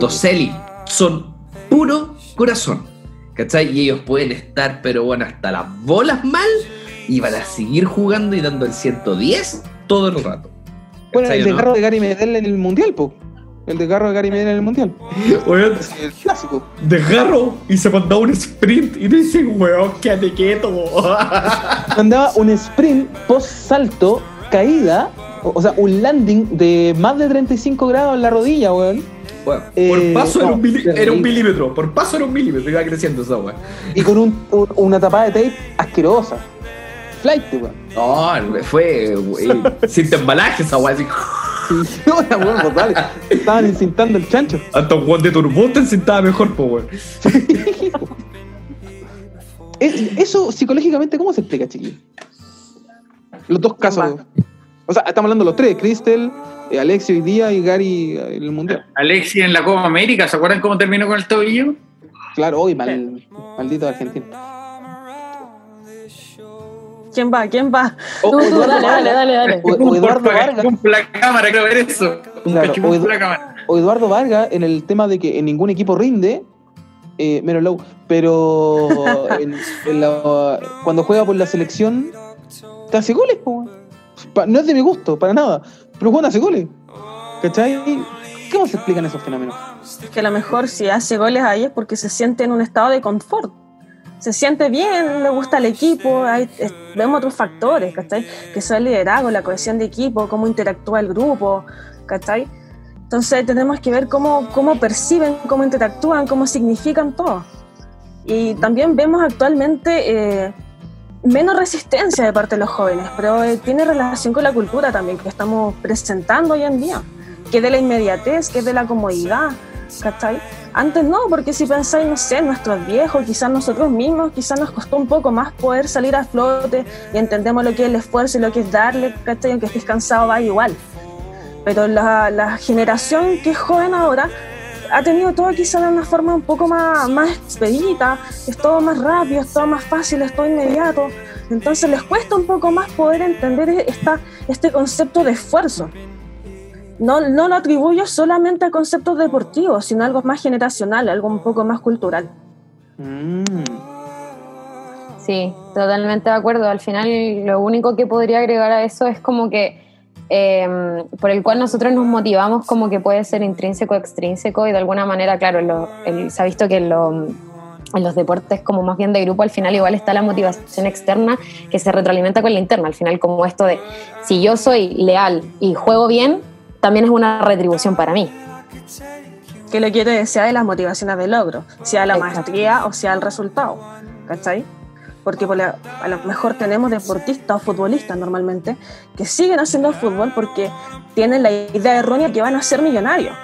Toseli son puro corazón. ¿Cachai? Y ellos pueden estar, pero bueno, hasta las bolas mal y van a seguir jugando y dando el 110 todo el rato. Bueno, ¿Cachai el no? desgarro de Gary Medel en el Mundial, po. El desgarro de Gary Medel en el Mundial. Weón, El clásico. desgarro y se mandaba un sprint y te dicen, weón, quédate quieto. Mandaba un sprint post salto, caída, o, o sea, un landing de más de 35 grados en la rodilla, weón. Bueno, Eh, por paso era, un era un milímetro, por paso era un milímetro, iba creciendo esa weón. Y con un- un- una tapada de tape asquerosa. Flight, weón. No, fue wey, [laughs] sin embalaje esa [laughs] weón. así. Weón total. Estaban encintando el chancho. Hasta un Juan de Turboten sentaba mejor, po, weón. [laughs] Es- Eso psicológicamente, ¿cómo se explica, chiquillo? Los dos casos. O sea, estamos hablando de los tres, Cristel, eh, Alexio hoy día y Gary eh, en el Mundial. Alexis en la Copa América, ¿se acuerdan cómo terminó con el tobillo? Claro, hoy mal, maldito Argentina. ¿Quién va? ¿Quién va? O- Tú, o tú, Eduardo Dale, dale, dale, dale. O- o Eduardo Vargas. La cámara, quiero ver eso. Claro, o Edu- la cámara. o Eduardo Vargas en el tema de que en ningún equipo rinde, eh, menos Low, pero [laughs] en- en la- cuando juega por la selección, te hace goles, po, No es de mi gusto, para nada, pero Juan hace goles. ¿Cachai? ¿Cómo se explican esos fenómenos? que a lo mejor si hace goles ahí es porque se siente en un estado de confort. Se siente bien, le gusta el equipo, hay, es- vemos otros factores, ¿cachai? Que son el liderazgo, la cohesión de equipo, cómo interactúa el grupo, ¿cachai? Entonces tenemos que ver cómo, cómo perciben, cómo interactúan, cómo significan todo. Y también vemos actualmente eh, menos resistencia de parte de los jóvenes, pero eh, tiene relación con la cultura también que estamos presentando hoy en día, que es de la inmediatez, que es de la comodidad, ¿cachai? Antes no, porque si pensáis, no sé, nuestros viejos, quizás nosotros mismos, quizás nos costó un poco más poder salir a flote y entendemos lo que es el esfuerzo y lo que es darle, ¿cachai? Aunque estés cansado, va igual. Pero la, la generación que es joven ahora ha tenido todo quizá de una forma un poco más, más expedita, es todo más rápido, es todo más fácil, es todo inmediato. Entonces les cuesta un poco más poder entender esta, este concepto de esfuerzo. No, no lo atribuyo solamente a conceptos deportivos, sino a algo más generacional, algo un poco más cultural. Mm. Sí, totalmente de acuerdo. Al final, lo único que podría agregar a eso es como que eh, por el cual nosotros nos motivamos, como que puede ser intrínseco, extrínseco, y de alguna manera, claro, lo- el- se ha visto que lo- en los deportes, como más bien de grupo, al final igual está la motivación externa que se retroalimenta con la interna. Al final, como esto de si yo soy leal y juego bien, también es una retribución para mí. Que lo quiere sea de las motivaciones de logro, sea la Exacto. maestría o sea el resultado, ¿cachai? Porque por la- a lo mejor tenemos deportistas o futbolistas normalmente que siguen haciendo fútbol porque tienen la idea errónea que van a ser millonarios.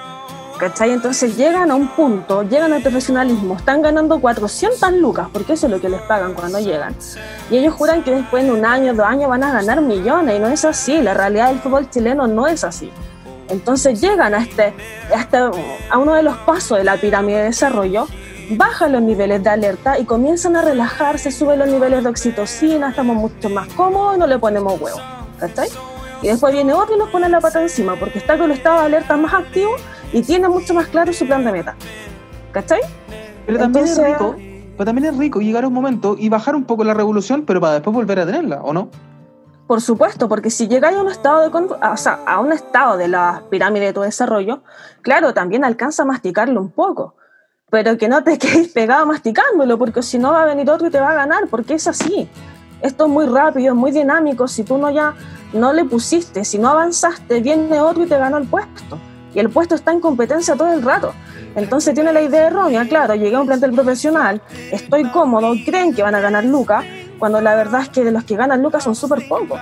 ¿Cachai? Entonces llegan a un punto, llegan al profesionalismo, están ganando 400 lucas, porque eso es lo que les pagan cuando llegan. Y ellos juran que después de un año, dos años van a ganar millones, y no es así, la realidad del fútbol chileno no es así. Entonces llegan a, este, a, este- a uno de los pasos de la pirámide de desarrollo, bajan los niveles de alerta y comienzan a relajarse, suben los niveles de oxitocina, estamos mucho más cómodos y no le ponemos huevo. ¿Cachai? Y después viene otro y nos pone la pata encima, porque está con el estado de alerta más activo y tiene mucho más claro su plan de meta. ¿Cachai? Pero también es rico, pero también es rico llegar a un momento y bajar un poco la revolución, pero para después volver a tenerla, ¿o no? Por supuesto, porque si llegáis a un estado de a un estado de la pirámide de tu desarrollo, claro, también alcanza a masticarlo un poco, pero que no te [laughs] quedes pegado masticándolo, porque si no va a venir otro y te va a ganar, porque es así. Esto es muy rápido, es muy dinámico, si tú no ya no le pusiste, si no avanzaste, viene otro y te ganó el puesto. Y el puesto está en competencia todo el rato. Entonces tiene la idea errónea, claro, llegué a un plantel profesional, estoy cómodo, creen que van a ganar Lucas, cuando la verdad es que de los que ganan Lucas son súper pocos.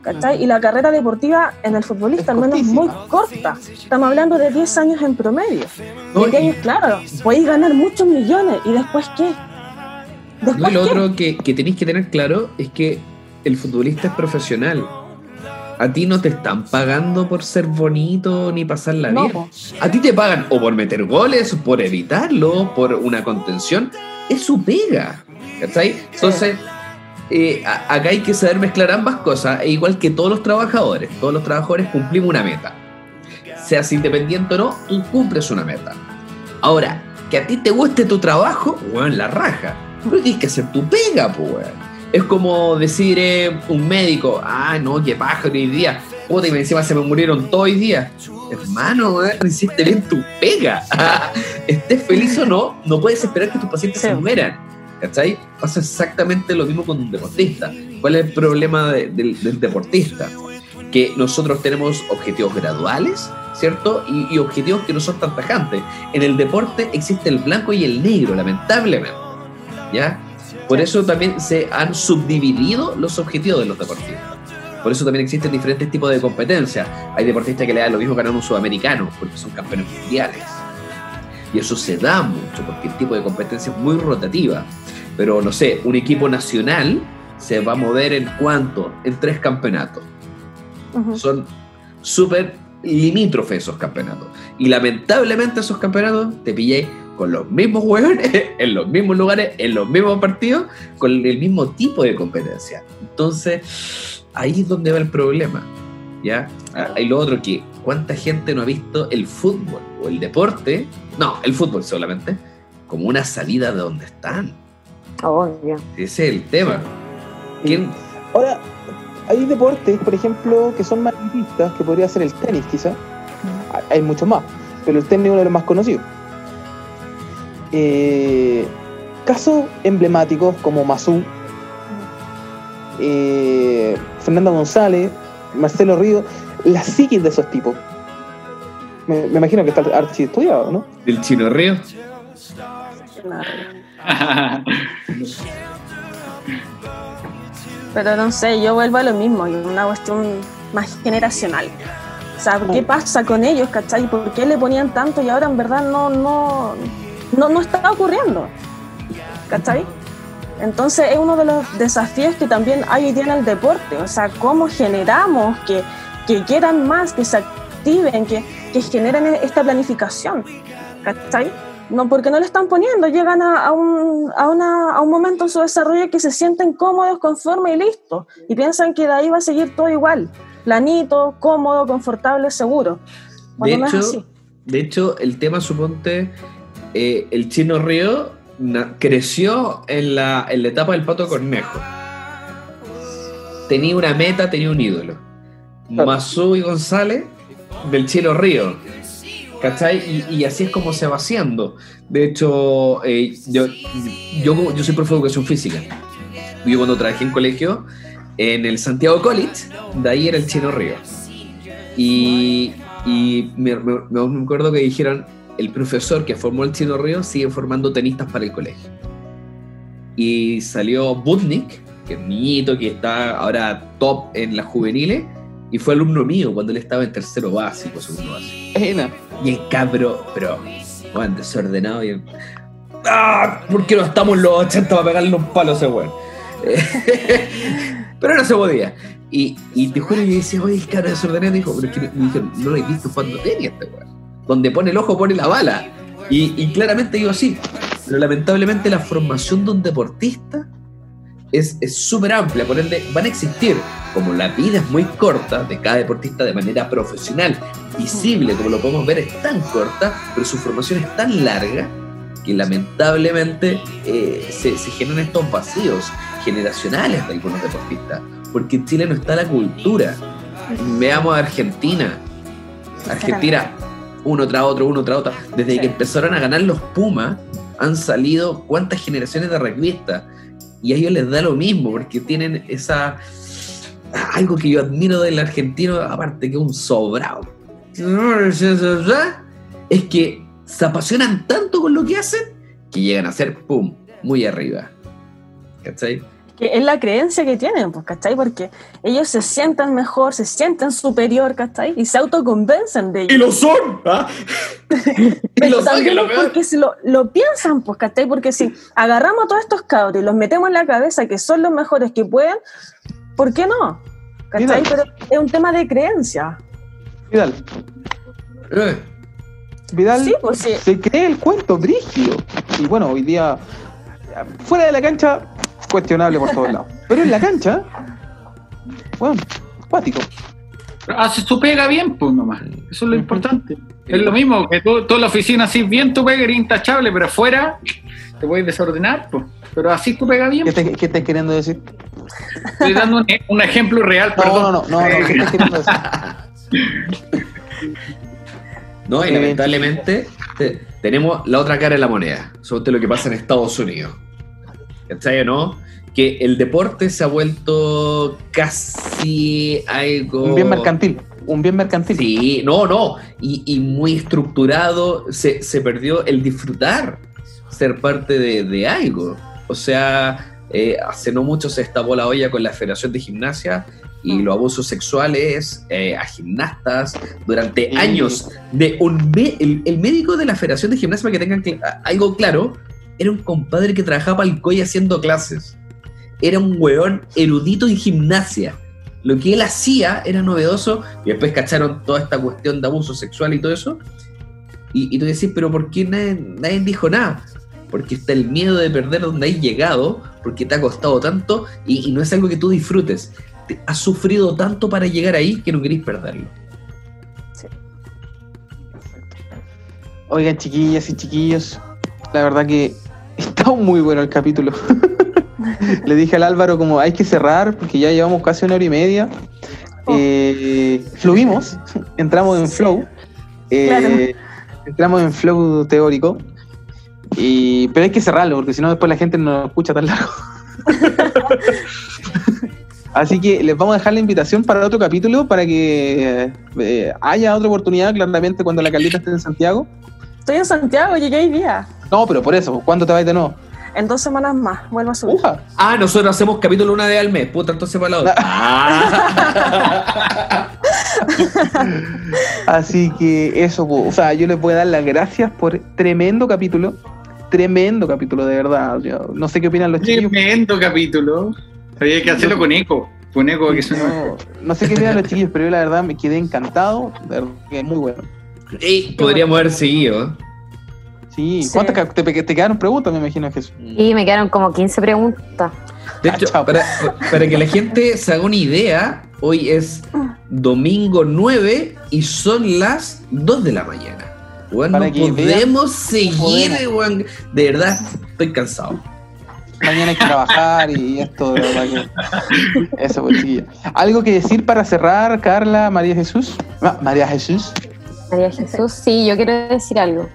¿cachai? Y la carrera deportiva en el futbolista Es al menos es muy corta. Estamos hablando de 10 años en promedio. No, y ahí, claro, podéis ganar muchos millones. ¿Y después qué? No, ¿Después y lo qué? otro que, que tenéis que tener claro es que el futbolista es profesional. A ti no te están pagando por ser bonito ni pasarla No, bien. po. A ti te pagan o por meter goles, por evitarlo, por una contención. Es su pega. ¿Cachai? Entonces, eh, acá hay que saber mezclar ambas cosas, e igual que todos los trabajadores. Todos los trabajadores cumplimos una meta. Seas independiente o no, tú cumples una meta. Ahora, que a ti te guste tu trabajo, weón, la raja. Pero tienes que hacer tu pega, pues, weón. Es como decir eh, un médico, ah, no, qué paja hoy día. Puta, y encima se me murieron todos hoy día. Hermano, weón, hiciste bien tu pega. [laughs] Estés feliz o no, no puedes esperar que tus pacientes Sí. se mueran. ¿Cachai? Pasa exactamente lo mismo con un deportista. ¿Cuál es el problema de- del, del deportista? Que nosotros tenemos objetivos graduales, ¿cierto? Y, y objetivos que no son tan tajantes. En el deporte existe el blanco y el negro, lamentablemente. ¿Ya? Por eso también se han subdividido los objetivos de los deportistas. Por eso también existen diferentes tipos de competencias. Hay deportistas que le dan lo mismo ganar un sudamericano, porque son campeones mundiales. Y eso se da mucho, porque el tipo de competencia es muy rotativa. Pero no sé, un equipo nacional se va a mover en cuánto? En tres campeonatos. Son súper limítrofes esos campeonatos. Y lamentablemente esos campeonatos te pillé con los mismos hueones, [laughs] en los mismos lugares, en los mismos partidos, con el mismo tipo de competencia. Entonces, ahí es donde va el problema. ¿Ya? Ah, Hay lo otro que, ¿cuánta gente no ha visto el fútbol o el deporte? No, el fútbol solamente, como una salida de donde están. Obvio. Ese es el tema. ¿Quién? Ahora, hay deportes, por ejemplo, que son más elitistas, que podría ser el tenis, quizá. Hay- muchos más, pero el tenis es uno de los más conocidos. Eh, casos emblemáticos como Mazú, eh, Fernando González, Marcelo Río, la psiquis de esos tipos. Me, me imagino que está archi estudiado, ¿no? ¿Del Chino Río? [laughs] Pero no sé, yo vuelvo a lo mismo, es una cuestión más generacional. O sea, ¿qué pasa con ellos, cachai? ¿Por qué le ponían tanto y ahora en verdad no, no, no, no está ocurriendo? ¿Cachai? Entonces es uno de los desafíos que también hay hoy día en el deporte. O sea, cómo generamos que, que quieran más, que se activen, que, que generen esta planificación. ¿Cachai? No, porque no le están poniendo, llegan a, a un, a, una- a un momento en su desarrollo que se sienten cómodos, conformes y listos. Y piensan que de ahí va a seguir todo igual. Planito, cómodo, confortable, seguro. De Cuando no es hecho, así. de hecho, el tema, suponte, eh, el chino Río na- creció en la, en la etapa del pato Cornejo. Tenía una meta, tenía un ídolo. Claro. Mazú y González del chino Río. ¿Cachai? Y, y así es como se va haciendo. De hecho, eh, yo, yo, yo soy profe de educación física. Yo cuando trabajé en colegio, en el Santiago College, de ahí era el Chino Río. Y, y me, me- me acuerdo que dijeron, el profesor que formó el Chino Río sigue formando tenistas para el colegio. Y salió Budnik, que es un niñito que está ahora top en las juveniles, y fue alumno mío cuando él estaba en tercero básico, segundo básico. Y el cabro, pero, bueno, desordenado y... ¡Ah! ¿Por qué no estamos los 80 para pegarle un palo a ese weón? [laughs] pero no se podía. Y, y te juro, yo decía, oye, el cabro desordenado, dijo, pero es que me dijeron, no lo he visto jugando tenis este weón. Donde pone el ojo, pone la bala. Y, y claramente digo así. Pero lamentablemente la formación de un deportista es súper amplia, por ende van a existir, como la vida es muy corta de cada deportista de manera profesional, visible, como lo podemos ver, es tan corta, pero su formación es tan larga que lamentablemente eh, se, se generan estos vacíos generacionales de algunos deportistas, porque en Chile no está la cultura. Veamos a Argentina. Argentina, uno tras otro, uno tras otro. Desde Sí. que empezaron a ganar los Pumas, han salido cuántas generaciones de rugbyistas. Y a ellos les da lo mismo, porque tienen esa. Algo que yo admiro del argentino, aparte que un sobrado. Es que se apasionan tanto con lo que hacen que llegan a ser, ¡pum!, muy arriba. ¿Cachai? Que es la creencia que tienen, pues, ¿cachai? Porque ellos se sienten mejor, se sienten superior, ¿cachai? Y se autoconvencen de ello. ¡Y lo son! ¿ah? [laughs] y lo son, que También es lo peor. porque si lo, lo piensan, pues, ¿cachai? Porque si agarramos a todos estos cabros y los metemos en la cabeza que son los mejores que pueden, ¿por qué no? ¿Cachai? Vidal. Pero es un tema de creencia. Vidal. Eh, Vidal Sí, pues sí. se cree el cuento, brígido. Y bueno, hoy día, fuera de la cancha, cuestionable por todos lados. Pero en la cancha, bueno, acuático. Hace su pega bien, pues nomás. Eso es lo importante. Es lo mismo que tú, en la oficina haces bien tu pega, eres intachable, pero afuera te puedes desordenar, pues. Pero así tu pega bien. ¿Qué, te, qué estás queriendo decir? Estoy dando un, un ejemplo real, No, perdón. no, no, no, no, ¿qué estás queriendo decir? [laughs] No, y lamentablemente te- tenemos la otra cara de la moneda, sobre todo lo que pasa en Estados Unidos. ¿Cachai o no? Que el deporte se ha vuelto casi algo. Un bien mercantil, un bien mercantil. Sí, no, no. Y, y muy estructurado. Se, se perdió el disfrutar ser parte de, de algo. O sea, eh, hace no mucho se destapó la olla con la Federación de Gimnasia y los abusos sexuales eh, a gimnastas durante Sí. años. De un el, el médico de la Federación de Gimnasia, para que tengan cl- algo claro, era un compadre que trabajaba para el COI haciendo clases. Era un weón erudito en gimnasia lo que él hacía era novedoso y después cacharon toda esta cuestión de abuso sexual y todo eso. Y, y tú decís, pero ¿por qué nadie, nadie dijo nada? Porque está el miedo de perder donde hay llegado, porque te ha costado tanto y, y no es algo que tú disfrutes. Te- has sufrido tanto para llegar ahí que no querés perderlo. Oigan, chiquillas y chiquillos, la verdad que [laughs] muy bueno el capítulo. [laughs] Le dije al Álvaro como hay que cerrar porque ya llevamos casi una hora y media. Eh, fluimos, [laughs] entramos en flow. eh, Claro. Entramos en flow teórico. Y, pero hay que cerrarlo porque si no después la gente no lo escucha tan largo. Así que les vamos a dejar la invitación para otro capítulo para que eh, haya otra oportunidad claramente cuando la Carlita esté en Santiago. Estoy en Santiago, llegué hoy día. No, pero por eso, ¿cuándo te vas de nuevo? En dos semanas más, vuelvo a subir. Uja. Ah, nosotros hacemos capítulo una vez al mes. Puta, entonces para la otra. Ah. [laughs] Así que eso, o sea, yo les voy a dar las gracias por tremendo capítulo. Tremendo capítulo, de verdad. Yo no sé qué opinan los chiquillos. Tremendo capítulo. Había que hacerlo con eco. Con eco que No, no sé qué opinan los chiquillos, pero yo la verdad me quedé encantado. De verdad que es muy bueno. Ey, podríamos haber seguido. ¿eh? Sí, Sí. ¿cuántas te, te quedaron preguntas, me imagino, Jesús? Y me quedaron como 15 preguntas. De hecho, Ah, chao. para, para que la gente se haga una idea, hoy es domingo 9 y son las 2 de la mañana. Para no que podemos seguir. De verdad, estoy cansado. Mañana hay que trabajar y esto, de verdad que. Eso, pues. ¿Algo que decir para cerrar, Carla, María Jesús? María Jesús. María [laughs] Jesús, sí, yo quiero decir algo.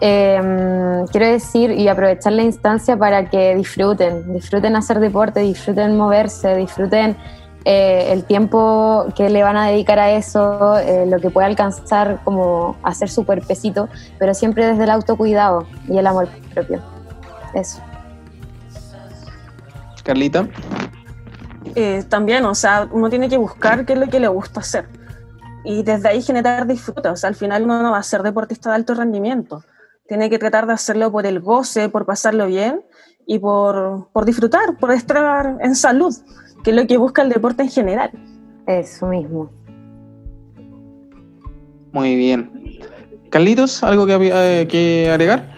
Eh, quiero decir y aprovechar la instancia para que disfruten, disfruten hacer deporte, disfruten moverse, disfruten eh, el tiempo que le van a dedicar a eso, eh, lo que puede alcanzar como hacer su cuerpecito, pero siempre desde el autocuidado y el amor propio. Eso. Carlita. Eh, también, o sea, uno tiene que buscar qué es lo que le gusta hacer. Y desde ahí generar disfrute. O sea, al final uno no va a ser deportista de alto rendimiento. Tiene que tratar de hacerlo por el goce, por pasarlo bien y por, por disfrutar, por estar en salud, que es lo que busca el deporte en general. Eso mismo. Muy bien. Carlitos, ¿algo que, había- eh, que agregar?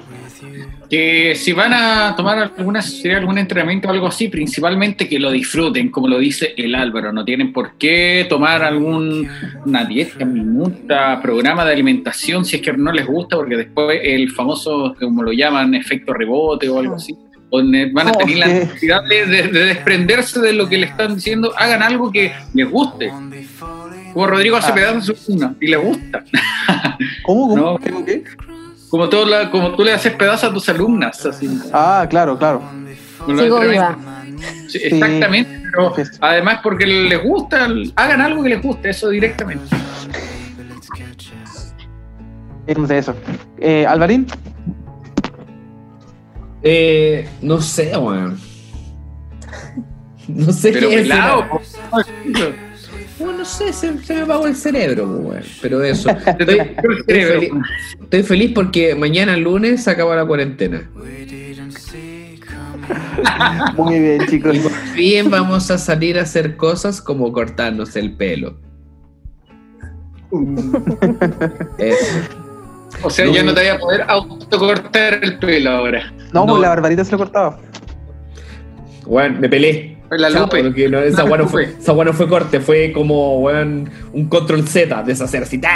Que si van a tomar alguna, algún entrenamiento o algo así, principalmente que lo disfruten, como lo dice el Álvaro. No tienen por qué tomar alguna dieta, minuta, programa de alimentación si es que no les gusta, porque después el famoso, como lo llaman, efecto rebote o algo así, donde van a Oh, tener la necesidad de, de- de desprenderse de lo que le están diciendo, hagan algo que les guste. Como Rodrigo hace Ah. su cuna y le gusta. ¿Cómo? ¿Cómo? [laughs] No. ¿Tengo qué? Como, todo la- como tú le haces pedazos a tus alumnas. Así. Ah, claro, claro. Sigo viva. Sí, exactamente, pero además porque les gusta, hagan algo que les guste, eso directamente. Entonces eso. Eh, Alvarín, Eh, no sé, weón. No sé Pero qué es. Bueno, no sé, se, se me apagó el cerebro, weón. Pero eso. [laughs] Estoy, feliz, estoy feliz porque mañana lunes se acaba la cuarentena. [laughs] Muy bien, chicos. Y por fin vamos a salir a hacer cosas como cortarnos el pelo. Eso. O sea, ya no te voy a poder autocortar el pelo ahora. No, No. pues la barbarita se lo cortaba. Weón, me pelé. La Lupe. porque no, esa [laughs] weá no fue, esa fue corte, fue como un control Z, deshacer así. ¡tá!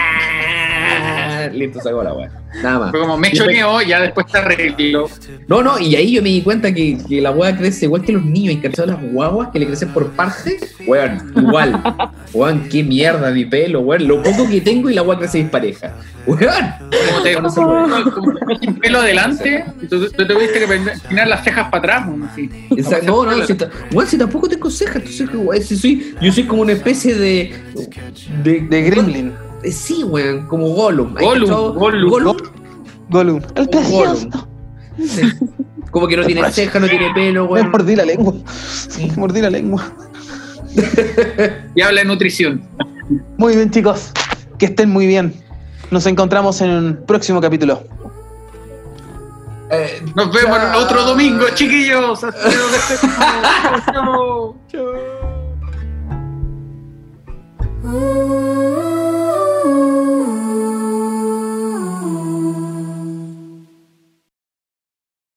[laughs] Listo, sacó la weá. Nada más. Fue como me choneó, ya después te arregló. No, no, y ahí yo me di cuenta que, que la weá crece igual que los niños, ¿cachai? las guaguas que le crecen por parte, weón, igual. Weón, qué mierda mi pelo, weón. Lo poco que tengo y la weá crece dispareja. Weón. Como te No como te pelo adelante, tú, tú tuviste que peinar las cejas para atrás. ¿no? Así. Esa- no, no, si, weón, si tampoco tengo cejas, entonces, weón, si soy, yo soy como una especie de. de, De Gremlin. Eh, Sí, weón, como Gollum. ¿Hay Gollum? Gollum. Gollum. Gollum. El precioso. Sí. Como que no tiene ceja, no tiene pelo, Me weón. mordí la lengua. Me mordí la lengua. [laughs] Y habla de nutrición. Muy bien, chicos. Que estén muy bien. Nos encontramos en un próximo capítulo. Eh, Nos vemos otro domingo, chiquillos. Hasta luego. [laughs] Chao.